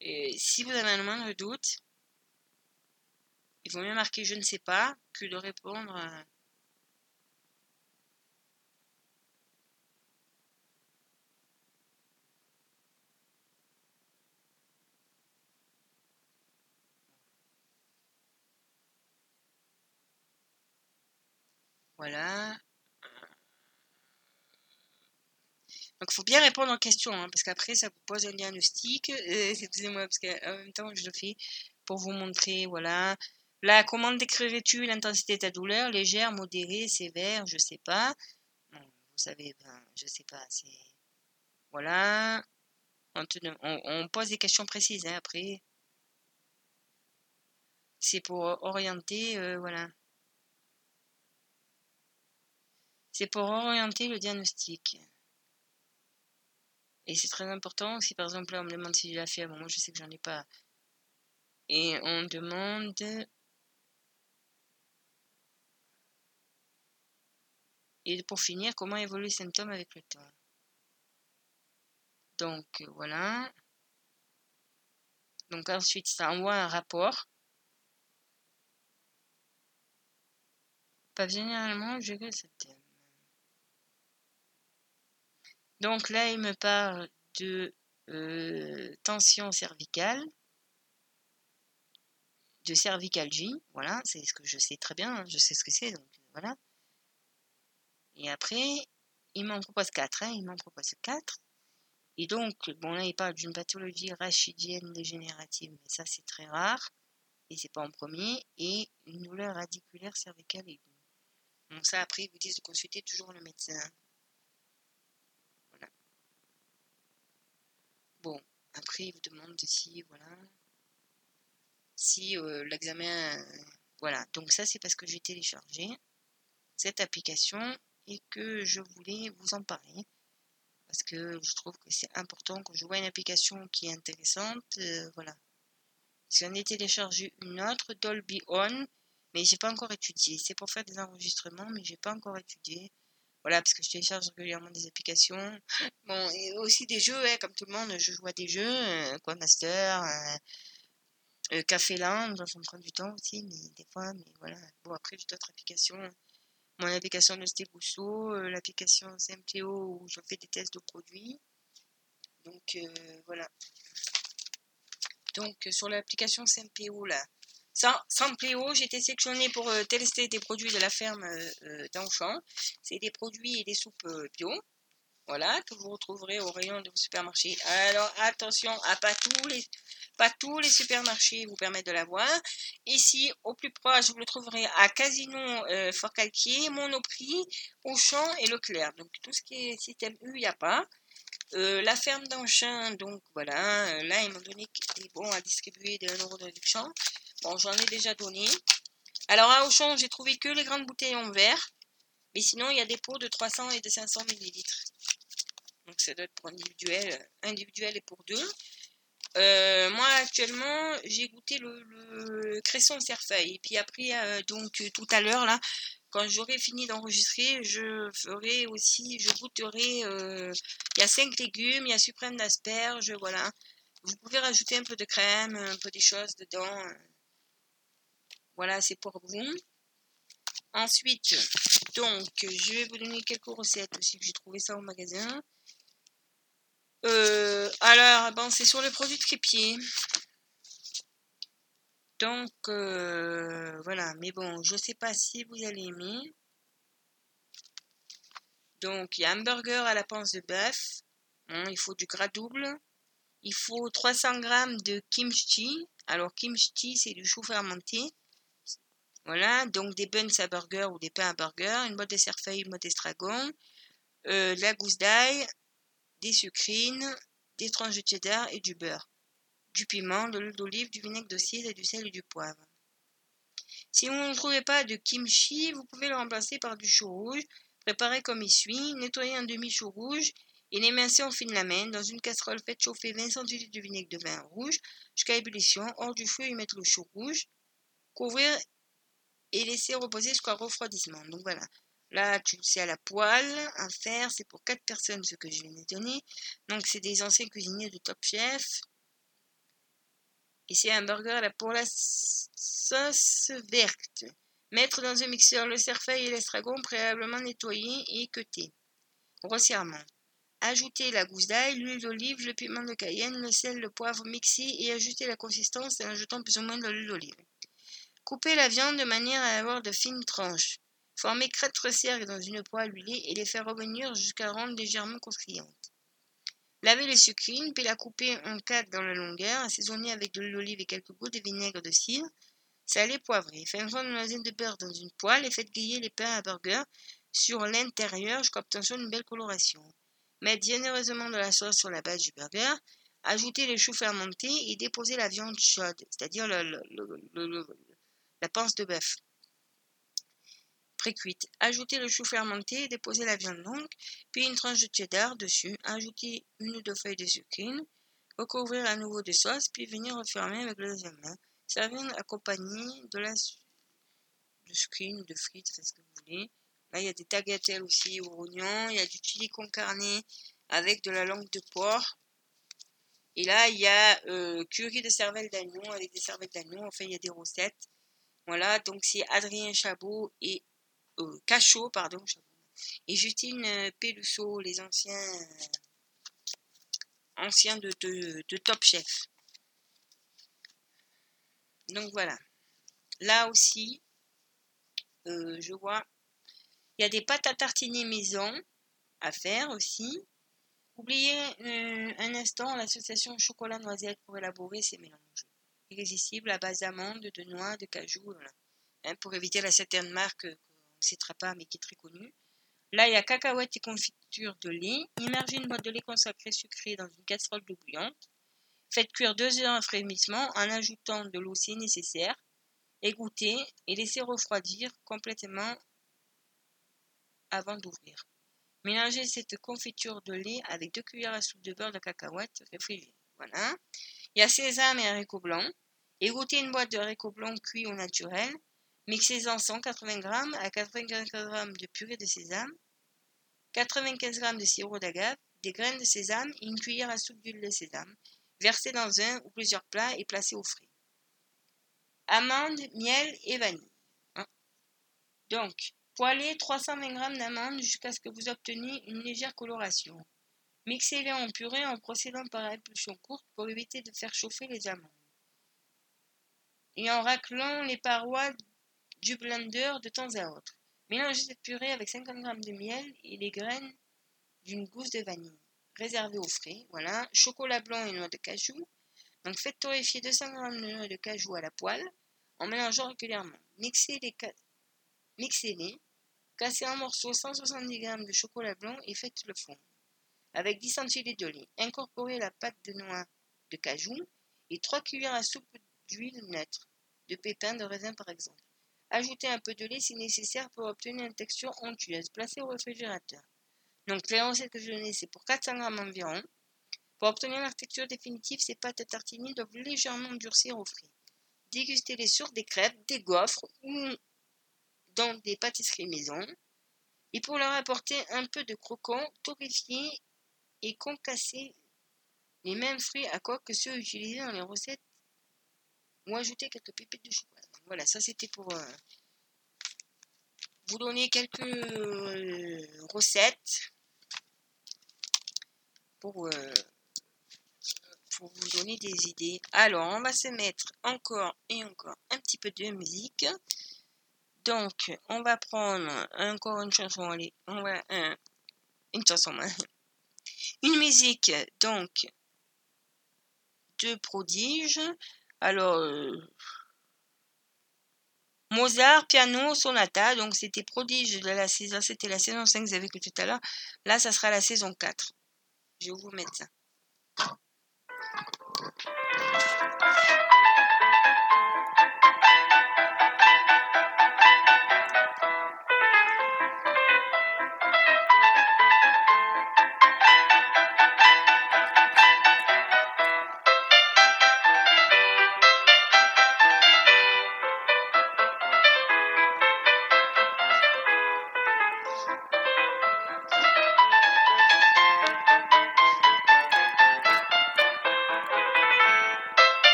Et si vous avez le moindre doute, il vaut mieux marquer je ne sais pas que de répondre. Voilà. Donc, il faut bien répondre aux questions, hein, parce qu'après, ça vous pose un diagnostic. Euh, Excusez-moi, parce qu'en même temps, je le fais pour vous montrer, voilà. Là, comment décrirais-tu l'intensité de ta douleur? Légère, modérée, sévère, je sais pas. Vous savez, ben, je sais pas. Voilà. On pose des questions précises, hein, après. C'est pour orienter, euh, voilà. C'est pour orienter le diagnostic. Et c'est très important si par exemple là on me demande si j'ai la fièvre, moi je sais que j'en ai pas. Et on demande et pour finir comment évoluent les symptômes avec le temps. Donc euh, voilà. Donc ensuite ça envoie un rapport. Pas généralement gérer ce thème. Donc là il me parle de euh, tension cervicale, de cervicalgie, voilà, c'est ce que je sais très bien, hein, je sais ce que c'est, donc voilà. Et après, il m'en propose quatre. Hein, il m'en propose quatre. Et donc, bon, là, il parle d'une pathologie rachidienne dégénérative, mais ça, c'est très rare. Et c'est pas en premier. Et une douleur radiculaire cervicale. Donc, ça, après, ils vous disent de consulter toujours le médecin. Bon, après, ils vous demandent si, voilà, si euh, l'examen. voilà, donc ça, c'est parce que j'ai téléchargé cette application et que je voulais vous en parler parce que je trouve que c'est important que je vois une application qui est intéressante. Euh, voilà. J'en ai téléchargé une autre, Dolby On, mais j'ai pas encore étudié. C'est pour faire des enregistrements, mais j'ai pas encore étudié. Voilà, parce que je télécharge régulièrement des applications. Bon, et aussi des jeux, hein, comme tout le monde, je joue à des jeux, euh, Master, euh, euh, Café Land, j'en prends du temps aussi, mais des fois, mais voilà. Bon, après, j'ai d'autres applications mon application de euh, l'application Simpléo où je fais des tests de produits. Donc voilà. Donc sur l'application Simpléo là, Simpléo, j'ai été sélectionnée pour euh, tester des produits de la ferme d'Enchant. C'est des produits et des soupes bio. Voilà, que vous retrouverez au rayon de vos supermarchés. Alors attention à pas tous les pas tous les supermarchés vous permettent de l'avoir. Ici, au plus proche, vous le trouverez à Casino euh, Fort Calquier, Monoprix, Auchan et Leclerc. Donc tout ce qui est système U, il n'y a pas. Euh, la ferme d'Anchin, donc voilà, euh, là ils m'ont donné des bons à distribuer de euros de réduction. Bon, j'en ai déjà donné. Alors à Auchan, j'ai trouvé que les grandes bouteilles en verre. Mais sinon, il y a des pots de 300 et de 500 ml. Donc ça doit être pour individuel, individuel et pour deux. Euh, moi actuellement j'ai goûté le, cresson cerfeuil et puis après euh, donc tout à l'heure là quand j'aurai fini d'enregistrer je ferai aussi je goûterai euh, il y a cinq légumes il y a suprême d'asperges voilà vous pouvez rajouter un peu de crème un peu des choses dedans voilà c'est pour vous ensuite donc je vais vous donner quelques recettes aussi j'ai trouvé ça au magasin euh, alors, bon, c'est sur le produit de crépier. Donc, euh, voilà. Mais bon, je sais pas si vous allez aimer. Donc, il y a un burger à la panse de bœuf. Il faut du gras double. Il faut 300 g de kimchi. Alors, kimchi, c'est du chou fermenté. Voilà, donc des buns à burger ou des pains à burger, une boîte de cerfeuil, une boîte d'estragon, euh, de la gousse d'ail, des sucrines, des tranches de cheddar et du beurre, du piment, de l'huile d'olive, du vinaigre de cidre et du sel et du poivre. Si vous ne trouvez pas de kimchi, vous pouvez le remplacer par du chou rouge, préparé comme il suit, nettoyer un demi-chou rouge et l'émincer en fine lamine dans une casserole faites chauffer 20 cl de vinaigre de vin rouge jusqu'à ébullition, hors du feu y mettre le chou rouge, couvrir et laisser reposer jusqu'au refroidissement. Donc voilà, Là, tu le sais à la poêle, à faire, c'est pour 4 personnes ce que je viens de donner. Donc, c'est des anciens cuisiniers de Top Chef. C'est un burger pour la sauce verte. Mettre dans un mixeur le cerfeuil et l'estragon préalablement nettoyés et équeutés. Grossièrement. Ajouter la gousse d'ail, l'huile d'olive, le piment de cayenne, le sel, le poivre mixé et ajuster la consistance en ajoutant plus ou moins de l'huile d'olive. Couper la viande de manière à avoir de fines tranches. Former quatre cercles dans une poêle huilée et les faire revenir jusqu'à rendre légèrement croustillantes. Laver les sucrines, puis la couper en quatre dans la longueur, assaisonner avec de l'huile d'olive et quelques gouttes de vinaigre de cidre, saler, poivrer. Faites fondre une noisette de beurre dans une poêle et faites griller les pains à burger sur l'intérieur jusqu'à obtenir une belle coloration. Mettez généreusement de la sauce sur la base du burger, ajoutez les choux fermentés et déposez la viande chaude, c'est-à-dire la panse de bœuf cuite Ajoutez le chou fermenté, déposez la viande longue, puis une tranche de cheddar dessus, ajoutez une ou deux feuilles de sucrine, recouvrir à nouveau de sauce, puis venir refermer avec le deuxième main. Servir accompagné de la de sucrine, de frites, ce que vous voulez. Là, il y a des tagliatelles aussi aux oignons, il y a du chili con carne avec de la langue de porc. Et là, il y a euh, curry de cervelle d'agneau avec des cervelles d'agneau. Enfin, il y a des recettes. Voilà, donc c'est Adrien Chabot et euh, Cachot, pardon, et Justine euh, Peluso, les anciens, euh, anciens de, Top Chef. Donc voilà. Là aussi, je vois Il y a des pâtes à tartiner maison à faire aussi. Oubliez un instant l'association chocolat noisette pour élaborer ces mélanges. Irrésistible à base d'amandes, de noix, de cajou. Hein, pour éviter la certaine marque qu'on ne citera pas mais qui est très connue. Là, il y a cacahuètes et confiture de lait. Immergez une boîte de lait consacré sucré dans une casserole d'eau bouillante. Faites cuire deux heures en frémissement en ajoutant de l'eau si nécessaire. Égouttez et laissez refroidir complètement avant d'ouvrir. Mélangez cette confiture de lait avec deux cuillères à soupe de beurre de cacahuète réfrigéré. Voilà. Il y a sésame et haricots blancs. Égouttez une boîte de haricots blancs cuits au naturel. Mixez-en 180 g à 95 g de purée de sésame, 95 g de sirop d'agave, des graines de sésame et une cuillère à soupe d'huile de sésame. Versez dans un ou plusieurs plats et placez au frais. Amandes, miel et vanille. Hein. Donc, poêlez 320 g d'amandes jusqu'à ce que vous obteniez une légère coloration. Mixez-les en purée en procédant par impulsion courte pour éviter de faire chauffer les amandes. Et en raclant les parois du blender de temps à autre. Mélangez cette purée avec 50 g de miel et les graines d'une gousse de vanille. Réservé au frais, voilà. Chocolat blanc et noix de cajou. Donc faites torréfier 200 g de noix de cajou à la poêle en mélangeant régulièrement. Mixez-les, Mixez-les cassez en morceaux 170 g de chocolat blanc et faites le fond. Avec 10 centilitres de lait, incorporez la pâte de noix de cajou et 3 cuillères à soupe d'huile neutre, de pépins de raisin par exemple. Ajoutez un peu de lait si nécessaire pour obtenir une texture onctueuse. Placez au réfrigérateur. Donc les recettes que je donnais, c'est pour 400 g environ. Pour obtenir la texture définitive, ces pâtes à tartiner doivent légèrement durcir au frais. Dégustez-les sur des crêpes, des gaufres ou dans des pâtisseries maison. Et pour leur apporter un peu de croquant, torréfiez et concassez les mêmes fruits à coque que ceux utilisés dans les recettes ou ajoutez quelques pépites de chocolat. Voilà, ça c'était pour euh, vous donner quelques euh, recettes pour, euh, pour vous donner des idées. Alors, on va se mettre encore et encore un petit peu de musique. Donc, on va prendre encore une chanson. Allez, on va une chanson. Une musique, donc, de prodige. Alors, Mozart, piano, sonata, donc c'était prodige de la saison, c'était la saison 5, vous avez vu tout à l'heure. Là, ça sera la saison 4. Je vais vous mettre ça.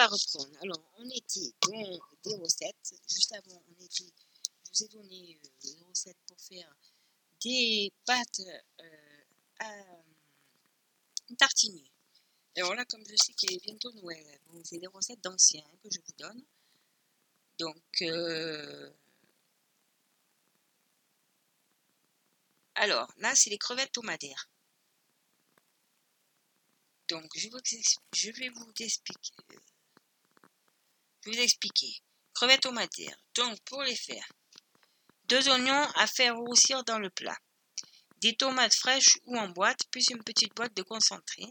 Va reprendre. Alors, on était dans des recettes. Juste avant, on était, je vous ai donné euh, des recettes pour faire des pâtes euh, à tartiner. Alors là, comme je sais qu'il est bientôt Noël, bon, c'est des recettes d'anciens que je vous donne. Donc, euh, alors là, c'est les crevettes tomataires. Donc, je. Je vais vous expliquer. Crevettes tomataires. Donc, pour les faire, deux oignons à faire roussir dans le plat, des tomates fraîches ou en boîte, plus une petite boîte de concentré,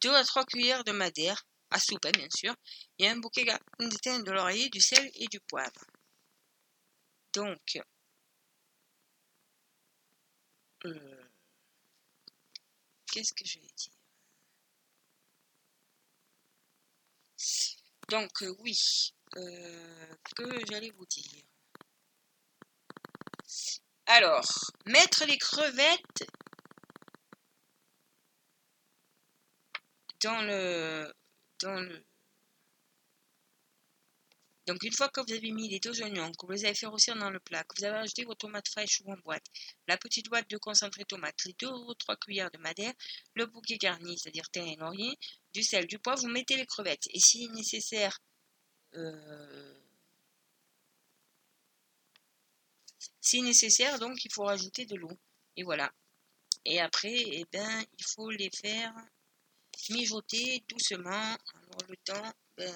deux à trois cuillères de madère, à soupe bien sûr, et un bouquet de laurier, du sel et du poivre. Donc, euh, qu'est-ce que je vais dire Donc, euh, oui, euh, que j'allais vous dire? Alors, mettre les crevettes dans le, dans le... Donc une fois que vous avez mis les deux oignons, que vous les avez fait roussir dans le plat, que vous avez ajouté vos tomates fraîches ou en boîte, la petite boîte de concentré tomate, les deux ou trois cuillères de madère, le bouquet garni, c'est-à-dire thym et laurier, du sel, du poivre, vous mettez les crevettes. Et si nécessaire, euh, si nécessaire, donc il faut rajouter de l'eau. Et voilà. Et après, eh ben, il faut les faire mijoter doucement. Alors le temps, ben,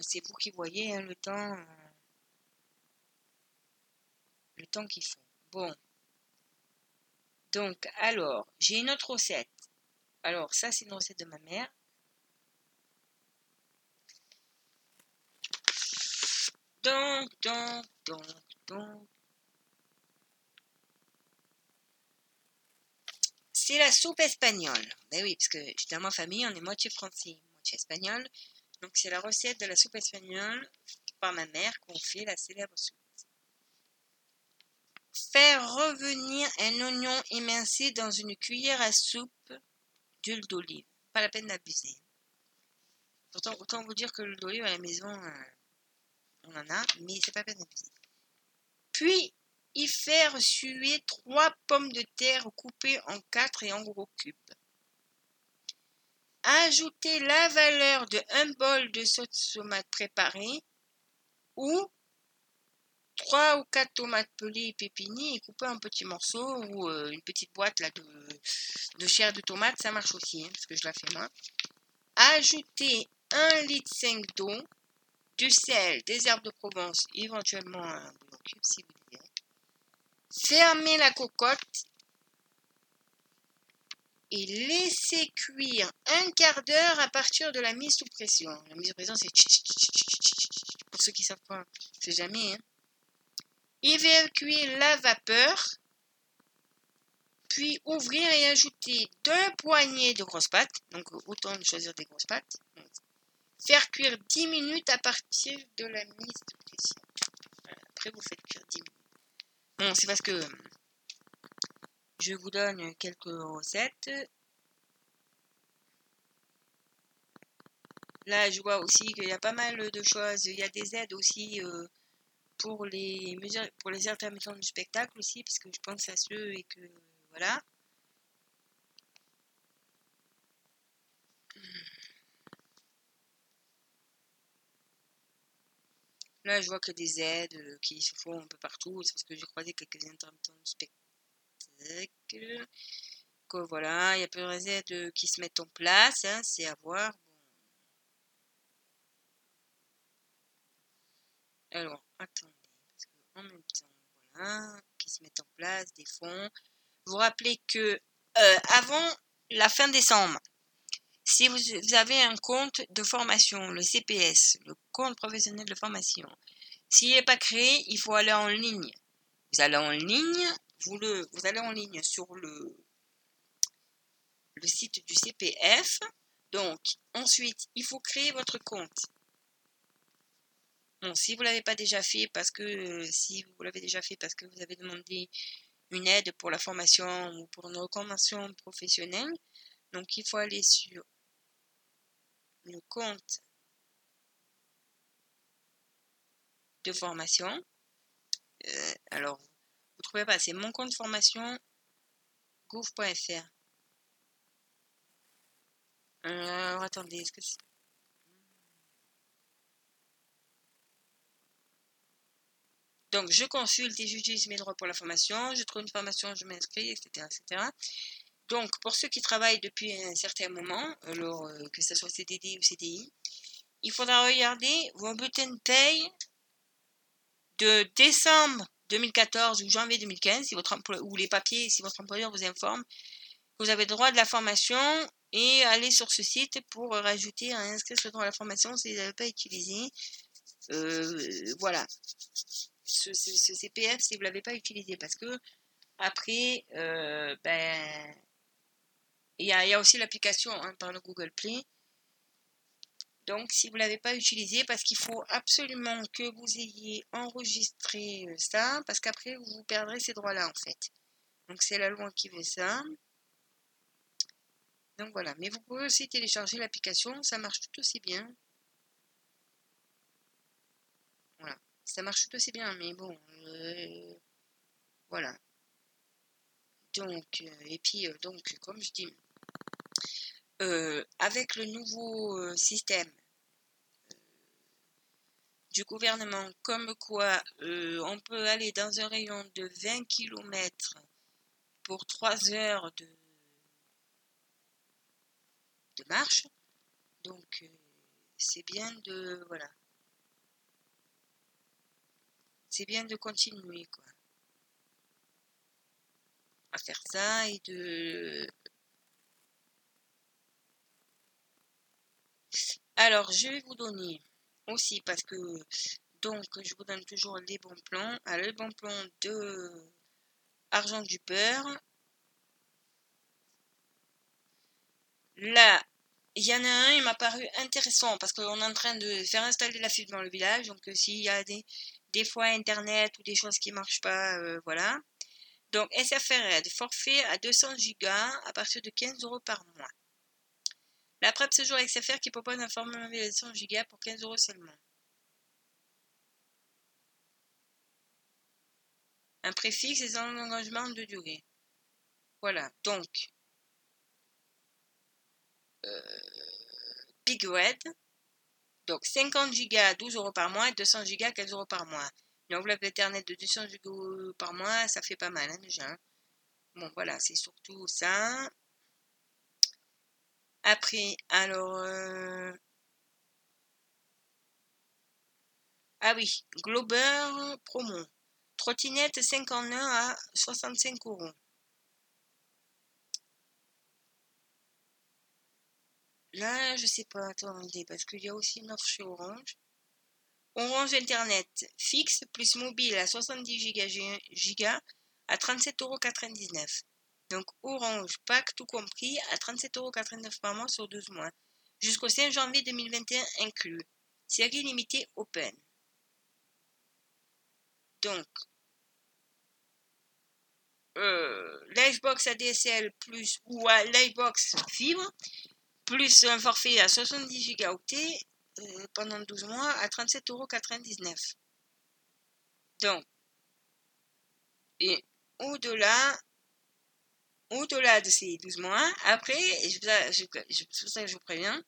c'est vous qui voyez hein, le temps, euh, le temps qu'il faut. Bon. Donc, alors, j'ai une autre recette. Alors, ça, c'est une recette de ma mère. Donc, donc, donc, donc, c'est la soupe espagnole. Ben oui, parce que dans ma famille, on est moitié français, moitié espagnol. Donc c'est la recette de la soupe espagnole par ma mère qu'on fait la célèbre soupe. Faire revenir un oignon émincé dans une cuillère à soupe d'huile d'olive. Pas la peine d'abuser. Pourtant, autant vous dire que l'huile d'olive à la maison, euh, on en a, mais c'est pas la peine d'abuser. Puis, y faire suer trois pommes de terre coupées en quatre et en gros cubes. Ajoutez la valeur de un bol de sauce tomate préparée ou trois ou quatre tomates pelées et pépinées et coupées en petits morceaux ou euh, une petite boîte de, chair de tomate, ça marche aussi, hein, parce que je la fais moi. Ajoutez un litre 5 d'eau, du sel, des herbes de Provence, éventuellement un bouillon cube si vous voulez. Fermez la cocotte et laissez cuire un quart d'heure à partir de la mise sous pression. La mise sous pression, c'est pour ceux qui ne savent pas, c'est jamais. Hein. Évacuer la vapeur, puis ouvrir et ajouter deux poignées de grosses pâtes. Donc autant choisir des grosses pâtes. Faire cuire 10 minutes à partir de la mise sous pression. Après, vous faites cuire 10 minutes. Bon, c'est parce que je vous donne quelques recettes. Là, je vois aussi qu'il y a pas mal de choses. Il y a des aides aussi euh, pour les mesures, pour les intermittents du spectacle aussi, parce que je pense à ceux et que voilà. Là, je vois que des aides euh, qui se font un peu partout. C'est parce que j'ai croisé quelques intermittents du spectacle. Que voilà, il y a plusieurs aides euh, qui se mettent en place. Hein, c'est à voir. Alors, attendez. Parce que en même temps, voilà, qui se mettent en place, des fonds. Vous rappelez que euh, avant la fin décembre, si vous, avez un compte de formation, le CPS, le compte professionnel de formation, s'il n'est pas créé, il faut aller en ligne. Vous allez en ligne, vous, le, vous allez en ligne sur le, site du CPF. Donc, ensuite, il faut créer votre compte. Bon, si vous l'avez pas déjà fait, parce que si vous l'avez déjà fait parce que vous avez demandé une aide pour la formation ou pour une reconversion professionnelle, donc il faut aller sur le compte de formation. Euh, alors, vous trouvez pas, c'est mon compte formation gouv.fr. Alors, attendez, est-ce que c'est... Donc, je consulte et j'utilise mes droits pour la formation. Je trouve une formation, je m'inscris, etc., etc. Donc, pour ceux qui travaillent depuis un certain moment, alors euh, que ce soit CDD ou CDI, il faudra regarder vos bulletins de paye de décembre 2014 ou janvier 2015, si votre ou les papiers, si votre employeur vous informe, vous avez droit de la formation et aller sur ce site pour rajouter, inscrire ce droit à la formation si vous n'avez pas utilisé. Euh, voilà. Ce, CPF si vous ne l'avez pas utilisé parce que après, euh, ben, il y a, aussi l'application hein, par le Google Play. Donc, si vous ne l'avez pas utilisé, parce qu'il faut absolument que vous ayez enregistré euh, ça, parce qu'après, vous perdrez ces droits-là, en fait. Donc, c'est la loi qui veut ça. Donc, voilà. Mais vous pouvez aussi télécharger l'application, ça marche tout aussi bien. Voilà. Ça marche tout aussi bien, mais bon. Euh, voilà. Donc, euh, et puis, donc, comme je dis, euh, avec le nouveau euh, système euh, du gouvernement, comme quoi on peut aller dans un rayon de 20 km pour 3 heures de, de marche, donc c'est bien de voilà, c'est bien de continuer quoi à faire ça et de Alors, je vais vous donner aussi, parce que, donc, je vous donne toujours les bons plans. Alors, les bons plans de Argent du Peur. Là, il y en a un, il m'a paru intéressant parce qu'on est en train de faire installer la fibre dans le village. Donc, euh, s'il y a des, fois Internet ou des choses qui ne marchent pas, euh, voilà. Donc, SFR forfait à 200 Go à partir de 15 euros par mois. La PrEP ce jour avec SFR qui propose un format de 100 Go pour 15 euros seulement. Un préfixe et un engagement de durée. Voilà, donc euh, Big Red. Donc 50 Go 12 euros par mois et 200 Go 15 euros par mois. Une enveloppe Internet de 200 Go par mois, ça fait pas mal hein, déjà. Hein. Bon voilà, c'est surtout ça. Après, alors... Euh, ah oui, Glober promo. Trottinette 51 à 65 euros. Là, je sais pas, attendez, parce qu'il y a aussi une offre chez Orange. Orange Internet fixe plus mobile à 70 Go à 37,99 euros. Donc Orange, Pack tout compris à 37,89€ par mois sur 12 mois. Jusqu'au 5 janvier 2021 inclus. Série limitée Open. Donc, euh, Livebox ADSL plus ou à Livebox fibre plus un forfait à 70 Go euh, pendant 12 mois à 37,99€. Donc, et au-delà, au-delà de ces 12 mois, après, je, je, vous préviens,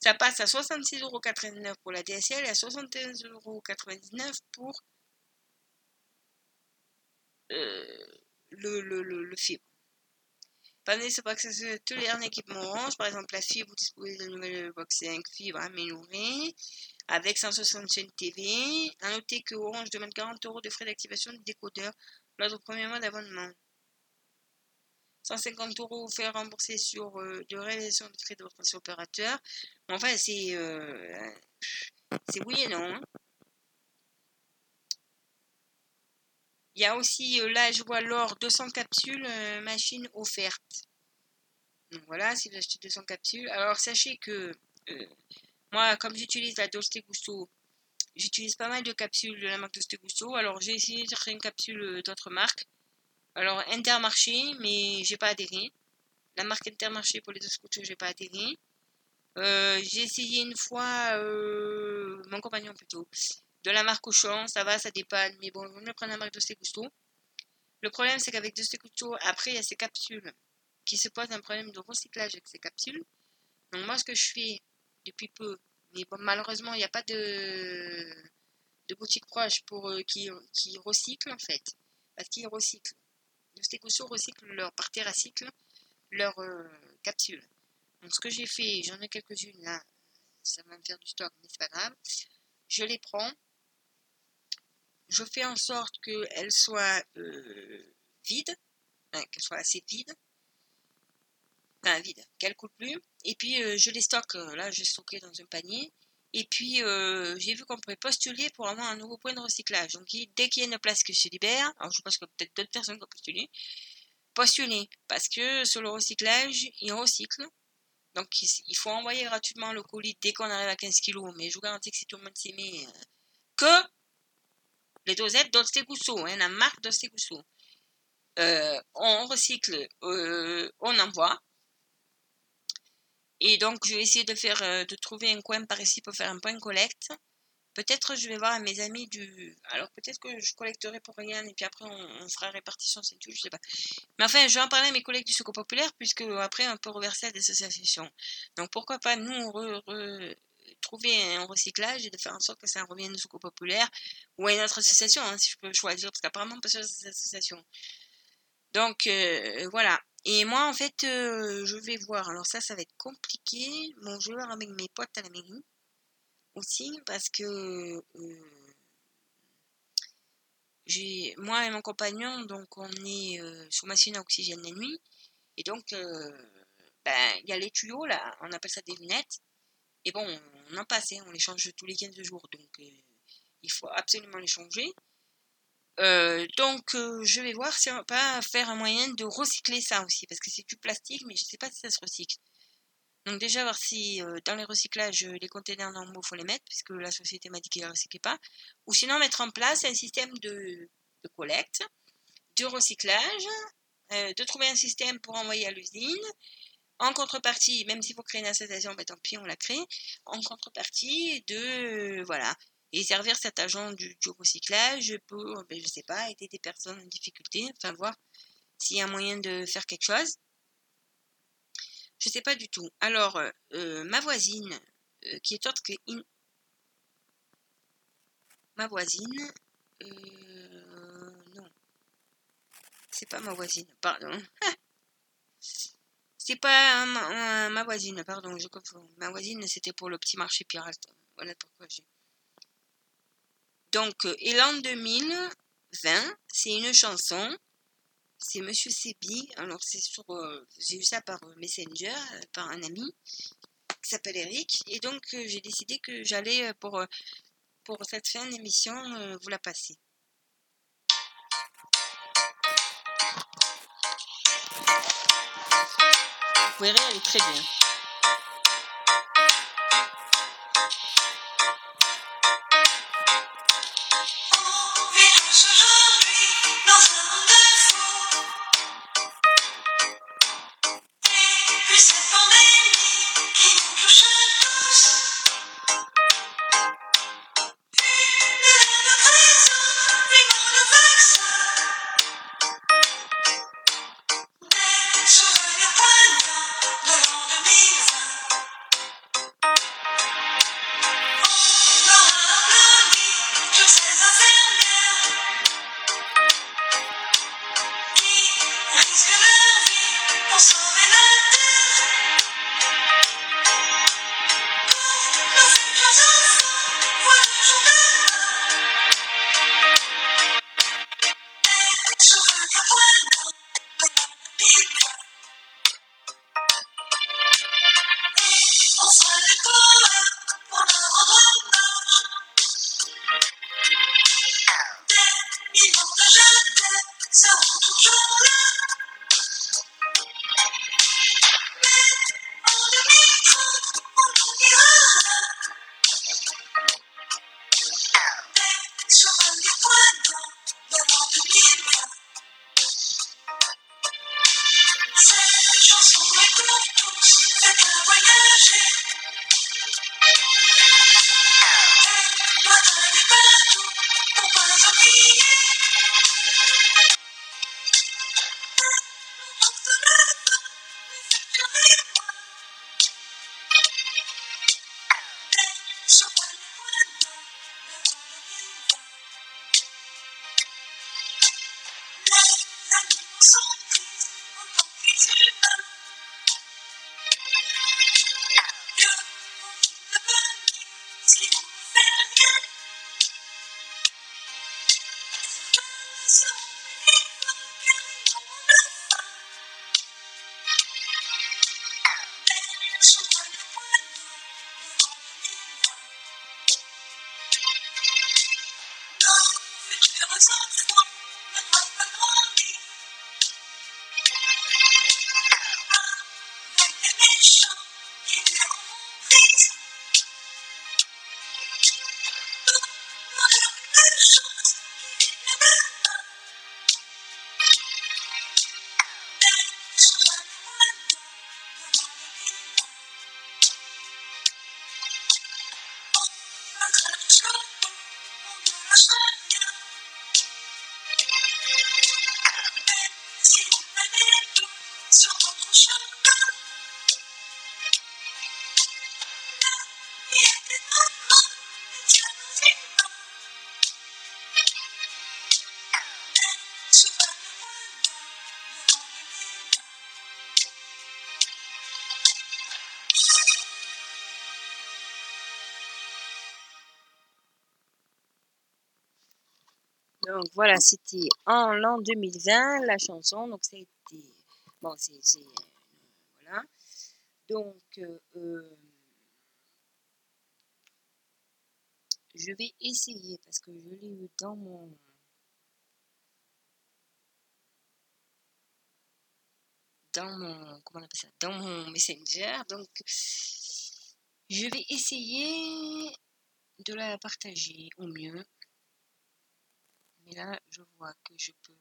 ça passe à 66,89€ pour la DSL et à 71,99€ pour euh, le, le, fibre. que c'est tous les derniers équipements Orange. Par exemple, la fibre, vous disposez de nouvelle box 5 fibre améliorée avec 165 TV. A noter que Orange demande 40 euros de frais d'activation de décodeur lors du premier mois d'abonnement. 150 euros faire rembourser sur euh, de réalisation de frais de votre opérateur. Enfin, c'est euh, c'est oui et non. Hein. Il y a aussi, euh, là, je vois l'or 200 capsules, machine offerte. Donc voilà, si vous achetez 200 capsules. Alors, sachez que moi, comme j'utilise la Dolce Gusto, j'utilise pas mal de capsules de la marque Dolce Gusto. Alors, j'ai essayé de chercher une capsule d'autres marques. Alors, Intermarché, mais j'ai pas adhéré. La marque Intermarché pour les deux scooters, j'ai pas adhéré. Euh, j'ai essayé une fois, euh, mon compagnon plutôt, de la marque Auchan, ça va, ça dépanne, mais bon, je vais me prendre la marque de Gusto. Le problème, c'est qu'avec de Gusto, après, il y a ces capsules qui se posent un problème de recyclage avec ces capsules. Donc, moi, ce que je fais depuis peu, mais bon, malheureusement, il n'y a pas de, de boutique proche pour euh, qui, qui recycle en fait. Parce qu'ils recyclent. De Gusto recycle leur, par TerraCycle leurs euh, capsules. Donc, ce que j'ai fait, j'en ai quelques-unes là, ça va me faire du stock, mais c'est pas grave. Je les prends, je fais en sorte qu'elles soient euh, vides, qu'elles soient assez vides, enfin vides, qu'elles ne coulent plus. Et puis euh, je les stocke, là je stocké dans un panier. Et puis j'ai vu qu'on pourrait postuler pour avoir un nouveau point de recyclage. Donc dès qu'il y a une place qui se libère, alors je pense que peut-être d'autres personnes qui ont postulé, postuler. Parce que sur le recyclage, ils recyclent. Donc, il faut envoyer gratuitement le colis dès qu'on arrive à 15 kg. Mais je vous garantis que si tout le monde s'y euh, que les dosettes d'Ostegusso, hein, la marque d'Ostegusso, euh, on recycle, euh, on envoie. Et donc, je vais essayer de faire, euh, de trouver un coin par ici pour faire un point collecte. Peut-être je vais voir à mes amis du. Alors peut-être que je collecterai pour rien et puis après on, fera répartition, c'est tout, je sais pas. Mais enfin, je vais en parler à mes collègues du Secours Populaire puisque après on peut reverser à des associations. Donc pourquoi pas nous trouver un recyclage et de faire en sorte que ça revienne au Secours Populaire ou à une autre association hein, si je peux choisir parce qu'apparemment pas sur ces associations. Donc euh, voilà. Et moi en fait euh, je vais voir. Alors ça ça va être compliqué. Bon je vais voir avec mes potes à la mairie aussi parce que euh, j'ai moi et mon compagnon donc on est euh, sous machine à oxygène la nuit. Et donc euh, ben il y a les tuyaux là on appelle ça des lunettes. Et bon on en passe hein, on les change tous les 15 jours. Donc il faut absolument les changer donc je vais voir si on va pas faire un moyen de recycler ça aussi parce que c'est du plastique mais je sais pas si ça se recycle donc déjà voir si euh, dans les recyclages, euh, les containers normaux, faut les mettre, puisque la société m'a dit qu'ils ne recyclaient pas. Ou sinon mettre en place un système de, collecte, de recyclage, euh, de trouver un système pour envoyer à l'usine. En contrepartie, même s'il faut créer une association, ben, tant pis, on la crée. En contrepartie de, voilà, et servir cet agent du, recyclage pour, ben, je sais pas, aider des personnes en difficulté, enfin voir s'il y a moyen de faire quelque chose. Je sais pas du tout. Alors, euh, euh, ma voisine, euh, qui est autre que Ma voisine... non. C'est pas ma voisine, pardon. C'est pas ma, voisine, pardon, je. Ma voisine, c'était pour le petit marché pirate. Voilà pourquoi j'ai... Donc, Elan 2020, c'est une chanson c'est Monsieur Sebi. Alors, c'est sur. Euh, j'ai eu ça par euh, Messenger, euh, par un ami qui s'appelle Eric. Et donc, j'ai décidé que j'allais, pour, pour cette fin d'émission, vous la passer. Vous verrez, elle est très bien. Donc voilà, c'était en l'an 2020 la chanson. Donc ça a été. Bon, c'est. Voilà. Donc. Euh, euh, je vais essayer parce que je l'ai eu dans mon. Dans mon. Comment on appelle ça Dans mon Messenger. Donc. Je vais essayer de la partager au mieux. Mais là, je vois que je peux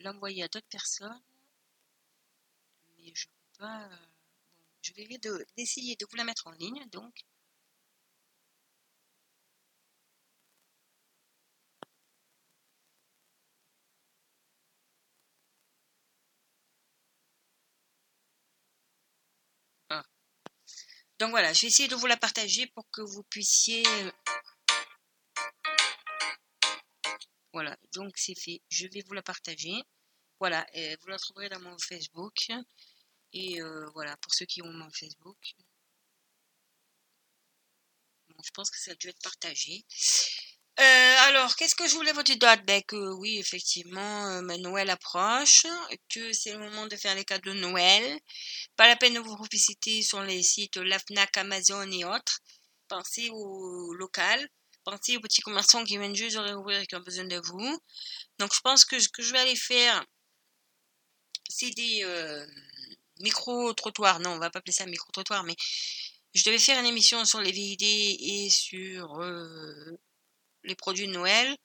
l'envoyer à d'autres personnes. Mais je peux pas. Bon, je vais d'essayer de, vous la mettre en ligne, donc. Ah. Donc voilà, je vais essayer de vous la partager pour que vous puissiez Voilà, donc c'est fait. Je vais vous la partager. Voilà, et vous la trouverez dans mon Facebook. Et euh, voilà, pour ceux qui ont mon Facebook. je pense que ça a dû être partagé. Euh, alors, qu'est-ce que je voulais vous dire ben, que oui, effectivement, euh, Noël approche, que c'est le moment de faire les cadeaux de Noël. Pas la peine de vous publiciter sur les sites LAFNAC, Amazon et autres. Pensez au local pensez aux petits commerçants qui viennent juste de réouvrir et qui ont besoin de vous. Donc je pense que ce que je vais aller faire, c'est des euh, micro-trottoirs. Non, on va pas appeler ça micro-trottoir, mais je devais faire une émission sur les VID et sur euh, les produits de Noël.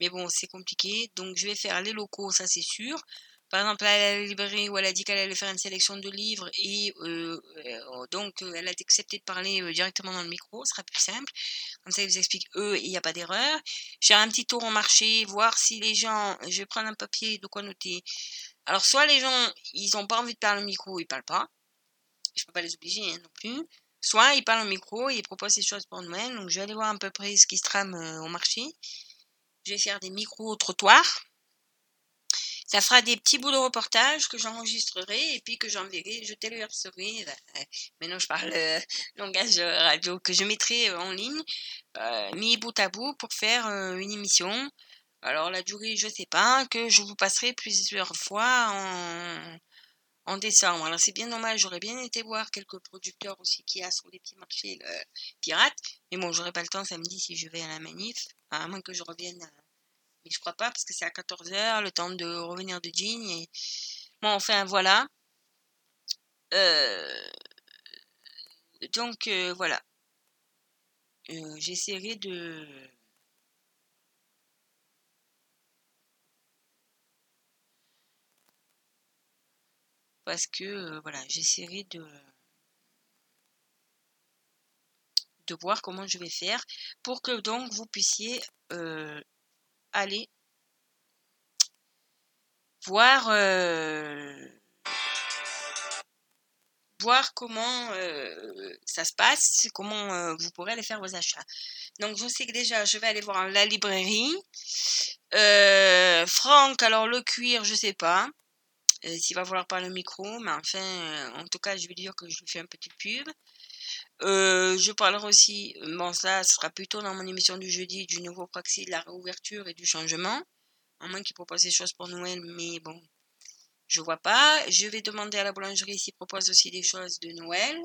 Mais bon, c'est compliqué. Donc je vais faire les locaux, ça c'est sûr par exemple, à la librairie où elle a dit qu'elle allait faire une sélection de livres et euh, euh, donc euh, elle a accepté de parler directement dans le micro, ce sera plus simple. Comme ça, ils vous expliquent eux il n'y a pas d'erreur. J'ai un petit tour au marché, voir si les gens, je vais prendre un papier de quoi noter. Alors, soit les gens, ils n'ont pas envie de parler au micro, ils parlent pas. Je peux pas les obliger hein, non plus. Soit ils parlent au micro ils proposent des choses pour Noël. Donc, je vais aller voir à peu près ce qui se trame au marché. Je vais faire des micros-trottoirs ça fera des petits bouts de reportage que j'enregistrerai et puis que j'enverrai, je téléverserai. Euh, maintenant, je parle euh, langage radio que je mettrai euh, en ligne, mis bout à bout pour faire une émission. Alors la durée, je sais pas, que je vous passerai plusieurs fois en, en décembre. Alors c'est bien normal, j'aurais bien été voir quelques producteurs aussi qui a sur les petits marchés pirates. Mais bon, j'aurai pas le temps samedi si je vais à la manif, à moins que je revienne mais je crois pas parce que c'est à 14h, le temps de revenir de jean. Et... Bon, enfin, voilà. Euh, donc, euh, voilà. Euh, j'essaierai de... Parce que, voilà, j'essaierai de... de voir comment je vais faire pour que donc vous puissiez aller voir euh, comment euh, ça se passe, comment euh, vous pourrez aller faire vos achats. Donc je sais que déjà je vais aller voir la librairie. Franck, alors le cuir, je sais pas s'il va vouloir parler au micro, mais enfin, en tout cas, je vais dire que je lui fais un petit pub. Euh, je parlerai aussi, bon ça sera plutôt dans mon émission du jeudi, du nouveau proxy, de la réouverture et du changement. À moins qu'il propose des choses pour Noël, mais bon, je vois pas. Je vais demander à la boulangerie s'il propose aussi des choses de Noël.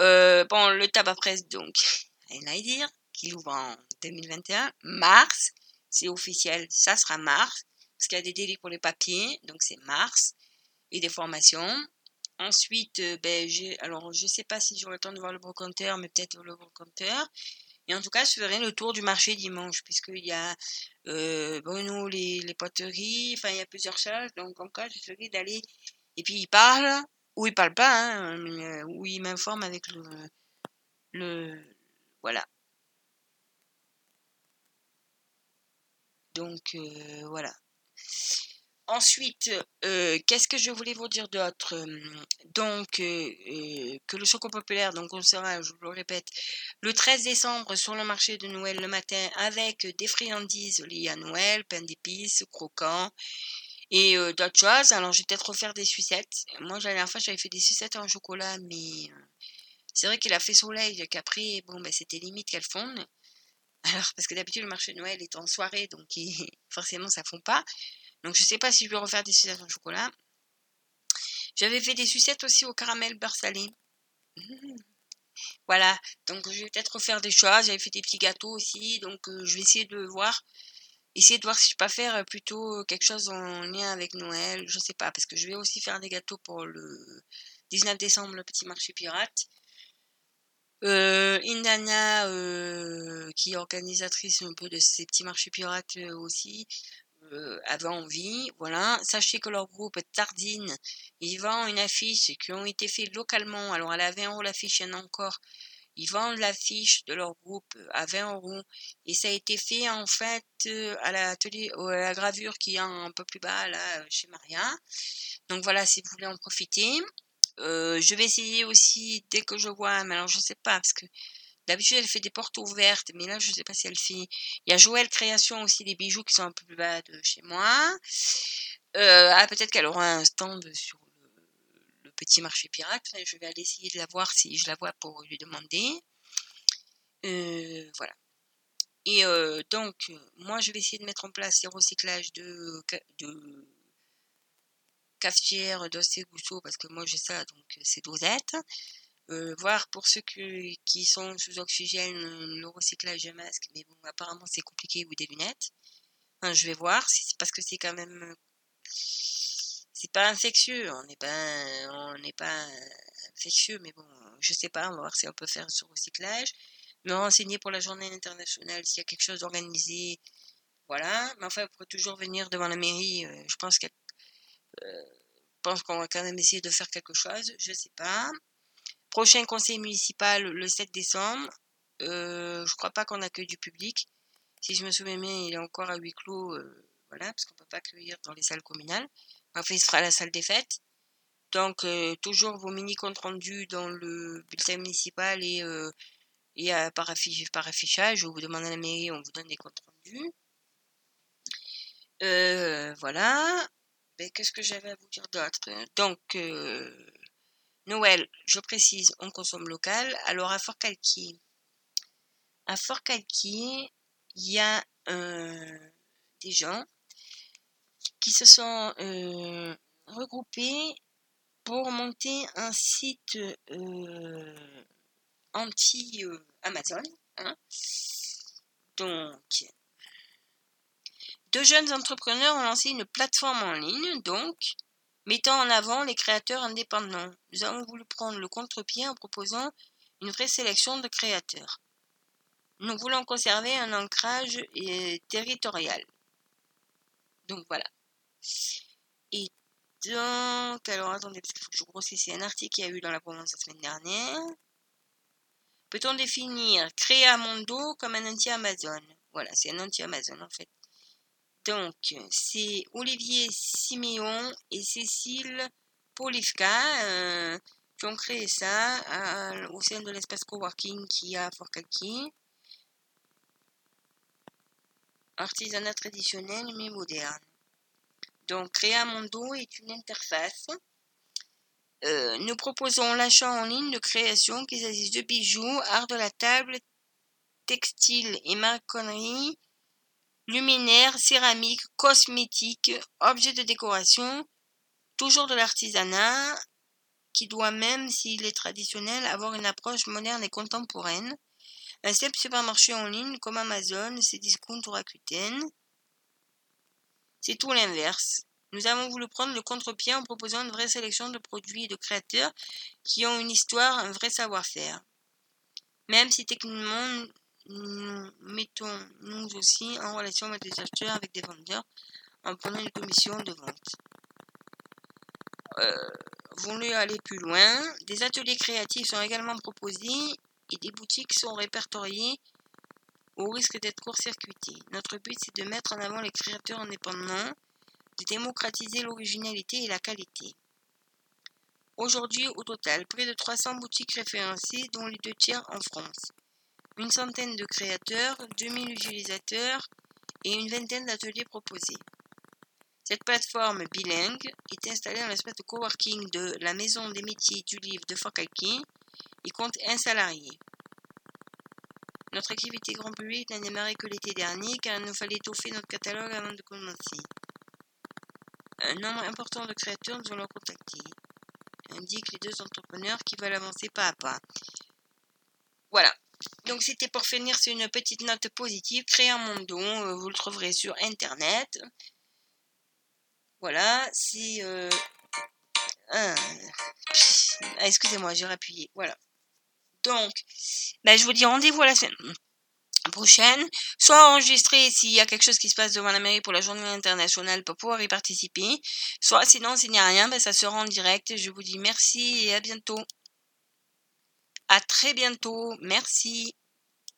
Euh, bon, le tabac presse, donc, rien à dire, qu'il ouvre en 2021. Mars, c'est officiel, ça sera mars, parce qu'il y a des délais pour les papiers, donc c'est mars, et des formations. Ensuite, euh, ben, alors je sais pas si j'aurai le temps de voir le brocanteur, mais peut-être le brocanteur. Et en tout cas, je ferai le tour du marché dimanche, puisqu'il y a euh, Bruno, les, les poteries, enfin, il y a plusieurs choses. Donc, en cas, je ferai d'aller. Et puis, il parle, ou il parle pas, hein, euh, ou il m'informe avec le. le voilà. Donc, voilà. Ensuite, euh, qu'est-ce que je voulais vous dire d'autre? Hum, Donc, euh, euh, que le Choco Populaire, donc on sera, je vous le répète, le 13 décembre sur le marché de Noël le matin avec des friandises liées à Noël, pain d'épices, croquants et d'autres choses. Alors, je vais peut-être refaire des sucettes. Moi, la dernière fois, j'avais fait des sucettes en chocolat, mais c'est vrai qu'il a fait soleil, qu'après, bon, ben, c'était limite qu'elles fondent. Alors, parce que d'habitude, le marché de Noël est en soirée, donc forcément, ça fond pas. Donc, je sais pas si je vais refaire des sucettes en chocolat. J'avais fait des sucettes aussi au caramel beurre salé. Voilà, donc je vais peut-être refaire des choses. J'avais fait des petits gâteaux aussi, donc euh, je vais essayer de voir, essayer de voir si je peux pas faire euh, plutôt quelque chose en lien avec Noël. Je sais pas, parce que je vais aussi faire des gâteaux pour le 19 décembre, le petit marché pirate. Euh, Indana, euh, qui est organisatrice un peu de ces petits marchés pirates euh, aussi, euh, avait envie. Voilà. Sachez que leur groupe Tardine, ils vendent une affiche qui ont été faites localement. Alors, elle a 20 euros l'affiche, il y en a encore. Ils vendent l'affiche de leur groupe à 20 euros. Et ça a été fait, en fait, euh, à l'atelier, à la gravure qui est un peu plus bas, là, chez Maria. Donc, voilà, si vous voulez en profiter. Euh, je vais essayer aussi, dès que je vois, mais alors je sais pas, parce que d'habitude elle fait des portes ouvertes, mais là je sais pas si elle fait. Il y a Joël Création aussi, des bijoux qui sont un peu plus bas de chez moi. Euh, ah, peut-être qu'elle aura un stand sur le, petit marché pirate. Je vais aller essayer de la voir si je la vois pour lui demander. Euh, voilà. Et euh, donc, moi je vais essayer de mettre en place les recyclages de, de cafetière d'os et gousseaux parce que moi j'ai ça donc c'est dosette. Euh, voir pour ceux qui sont sous oxygène euh, le recyclage de masques, mais bon apparemment c'est compliqué ou des lunettes. Je vais voir si parce que c'est quand même euh, c'est pas infectieux, on n'est pas on n'est pas euh, infectieux, mais bon je sais pas, on va voir si on peut faire ce recyclage. Me renseigner pour la journée internationale s'il y a quelque chose d'organisé, voilà. Mais enfin, vous pourrez toujours venir devant la mairie. euh, je pense euh, pense qu'on va quand même essayer de faire quelque chose, je sais pas. Prochain conseil municipal le 7 décembre. Euh, je crois pas qu'on accueille du public. Si je me souviens bien, il est encore à huis clos, euh, voilà, parce qu'on peut pas accueillir dans les salles communales. Enfin, il se fera à la salle des fêtes. Donc, euh, toujours vos mini comptes rendus dans le bulletin municipal et, euh, par, affiche- par affichage. Vous demandez à la mairie, on vous donne des comptes rendus. Voilà. Ben, Qu'est-ce que j'avais à vous dire d'autre? Donc, Noël, je précise, on consomme local. Alors, à Fort-Calquier, à Fort-Calquier, il y a euh, des gens qui se sont euh, regroupés pour monter un site euh, anti-Amazon. hein. Donc, deux jeunes entrepreneurs ont lancé une plateforme en ligne, donc, mettant en avant les créateurs indépendants. Nous avons voulu prendre le contre-pied en proposant une vraie sélection de créateurs. Nous voulons conserver un ancrage euh, territorial. Donc voilà. Et donc, alors attendez, parce qu'il faut que je grossisse. C'est un article qu'il y a eu dans la province la semaine dernière. Peut-on définir Créa Mondo comme un anti-Amazon? Voilà, c'est un anti-Amazon en fait. Donc, c'est Olivier Siméon et Cécile Polivka euh, qui ont créé ça au sein de l'espace coworking qui a à. Artisanat traditionnel mais moderne. Donc, Créa Mondo est une interface. Euh, nous proposons l'achat en ligne de créations qui s'agissent de bijoux, art de la table, textile et marconnerie, luminaires, céramiques, cosmétiques, objets de décoration, toujours de l'artisanat, qui doit même, s'il est traditionnel, avoir une approche moderne et contemporaine. Un simple supermarché en ligne comme Amazon, Cdiscount ou Rakuten. C'est tout l'inverse. Nous avons voulu prendre le contre-pied en proposant une vraie sélection de produits et de créateurs qui ont une histoire, un vrai savoir-faire. Même si techniquement nous mettons nous aussi en relation avec des acheteurs, avec des vendeurs, en prenant une commission de vente. Euh, voulu aller plus loin, des ateliers créatifs sont également proposés et des boutiques sont répertoriées au risque d'être court-circuitées. Notre but, c'est de mettre en avant les créateurs indépendants, de démocratiser l'originalité et la qualité. Aujourd'hui, au total, près de 300 boutiques référencées, dont les deux tiers en France une centaine de créateurs, 2000 utilisateurs et une vingtaine d'ateliers proposés. Cette plateforme bilingue est installée dans l'espace de coworking de la Maison des métiers du livre de Fort et compte un salarié. Notre activité grand public n'a démarré que l'été dernier car il nous fallait étoffer notre catalogue avant de commencer. Un nombre important de créateurs nous ont contacté, indiquent les deux entrepreneurs qui veulent avancer pas à pas. Voilà, donc c'était pour finir sur une petite note positive. Créer un monde don, euh, vous le trouverez sur internet. Voilà, c'est... Euh, ah, excusez-moi, j'ai appuyé. Voilà. Donc, ben, je vous dis rendez-vous à la semaine prochaine, soit enregistré s'il y a quelque chose qui se passe devant la mairie pour la journée internationale pour pouvoir y participer, soit sinon s'il n'y a rien, ben, ça sera en direct. Je vous dis merci et à bientôt. À très bientôt. Merci.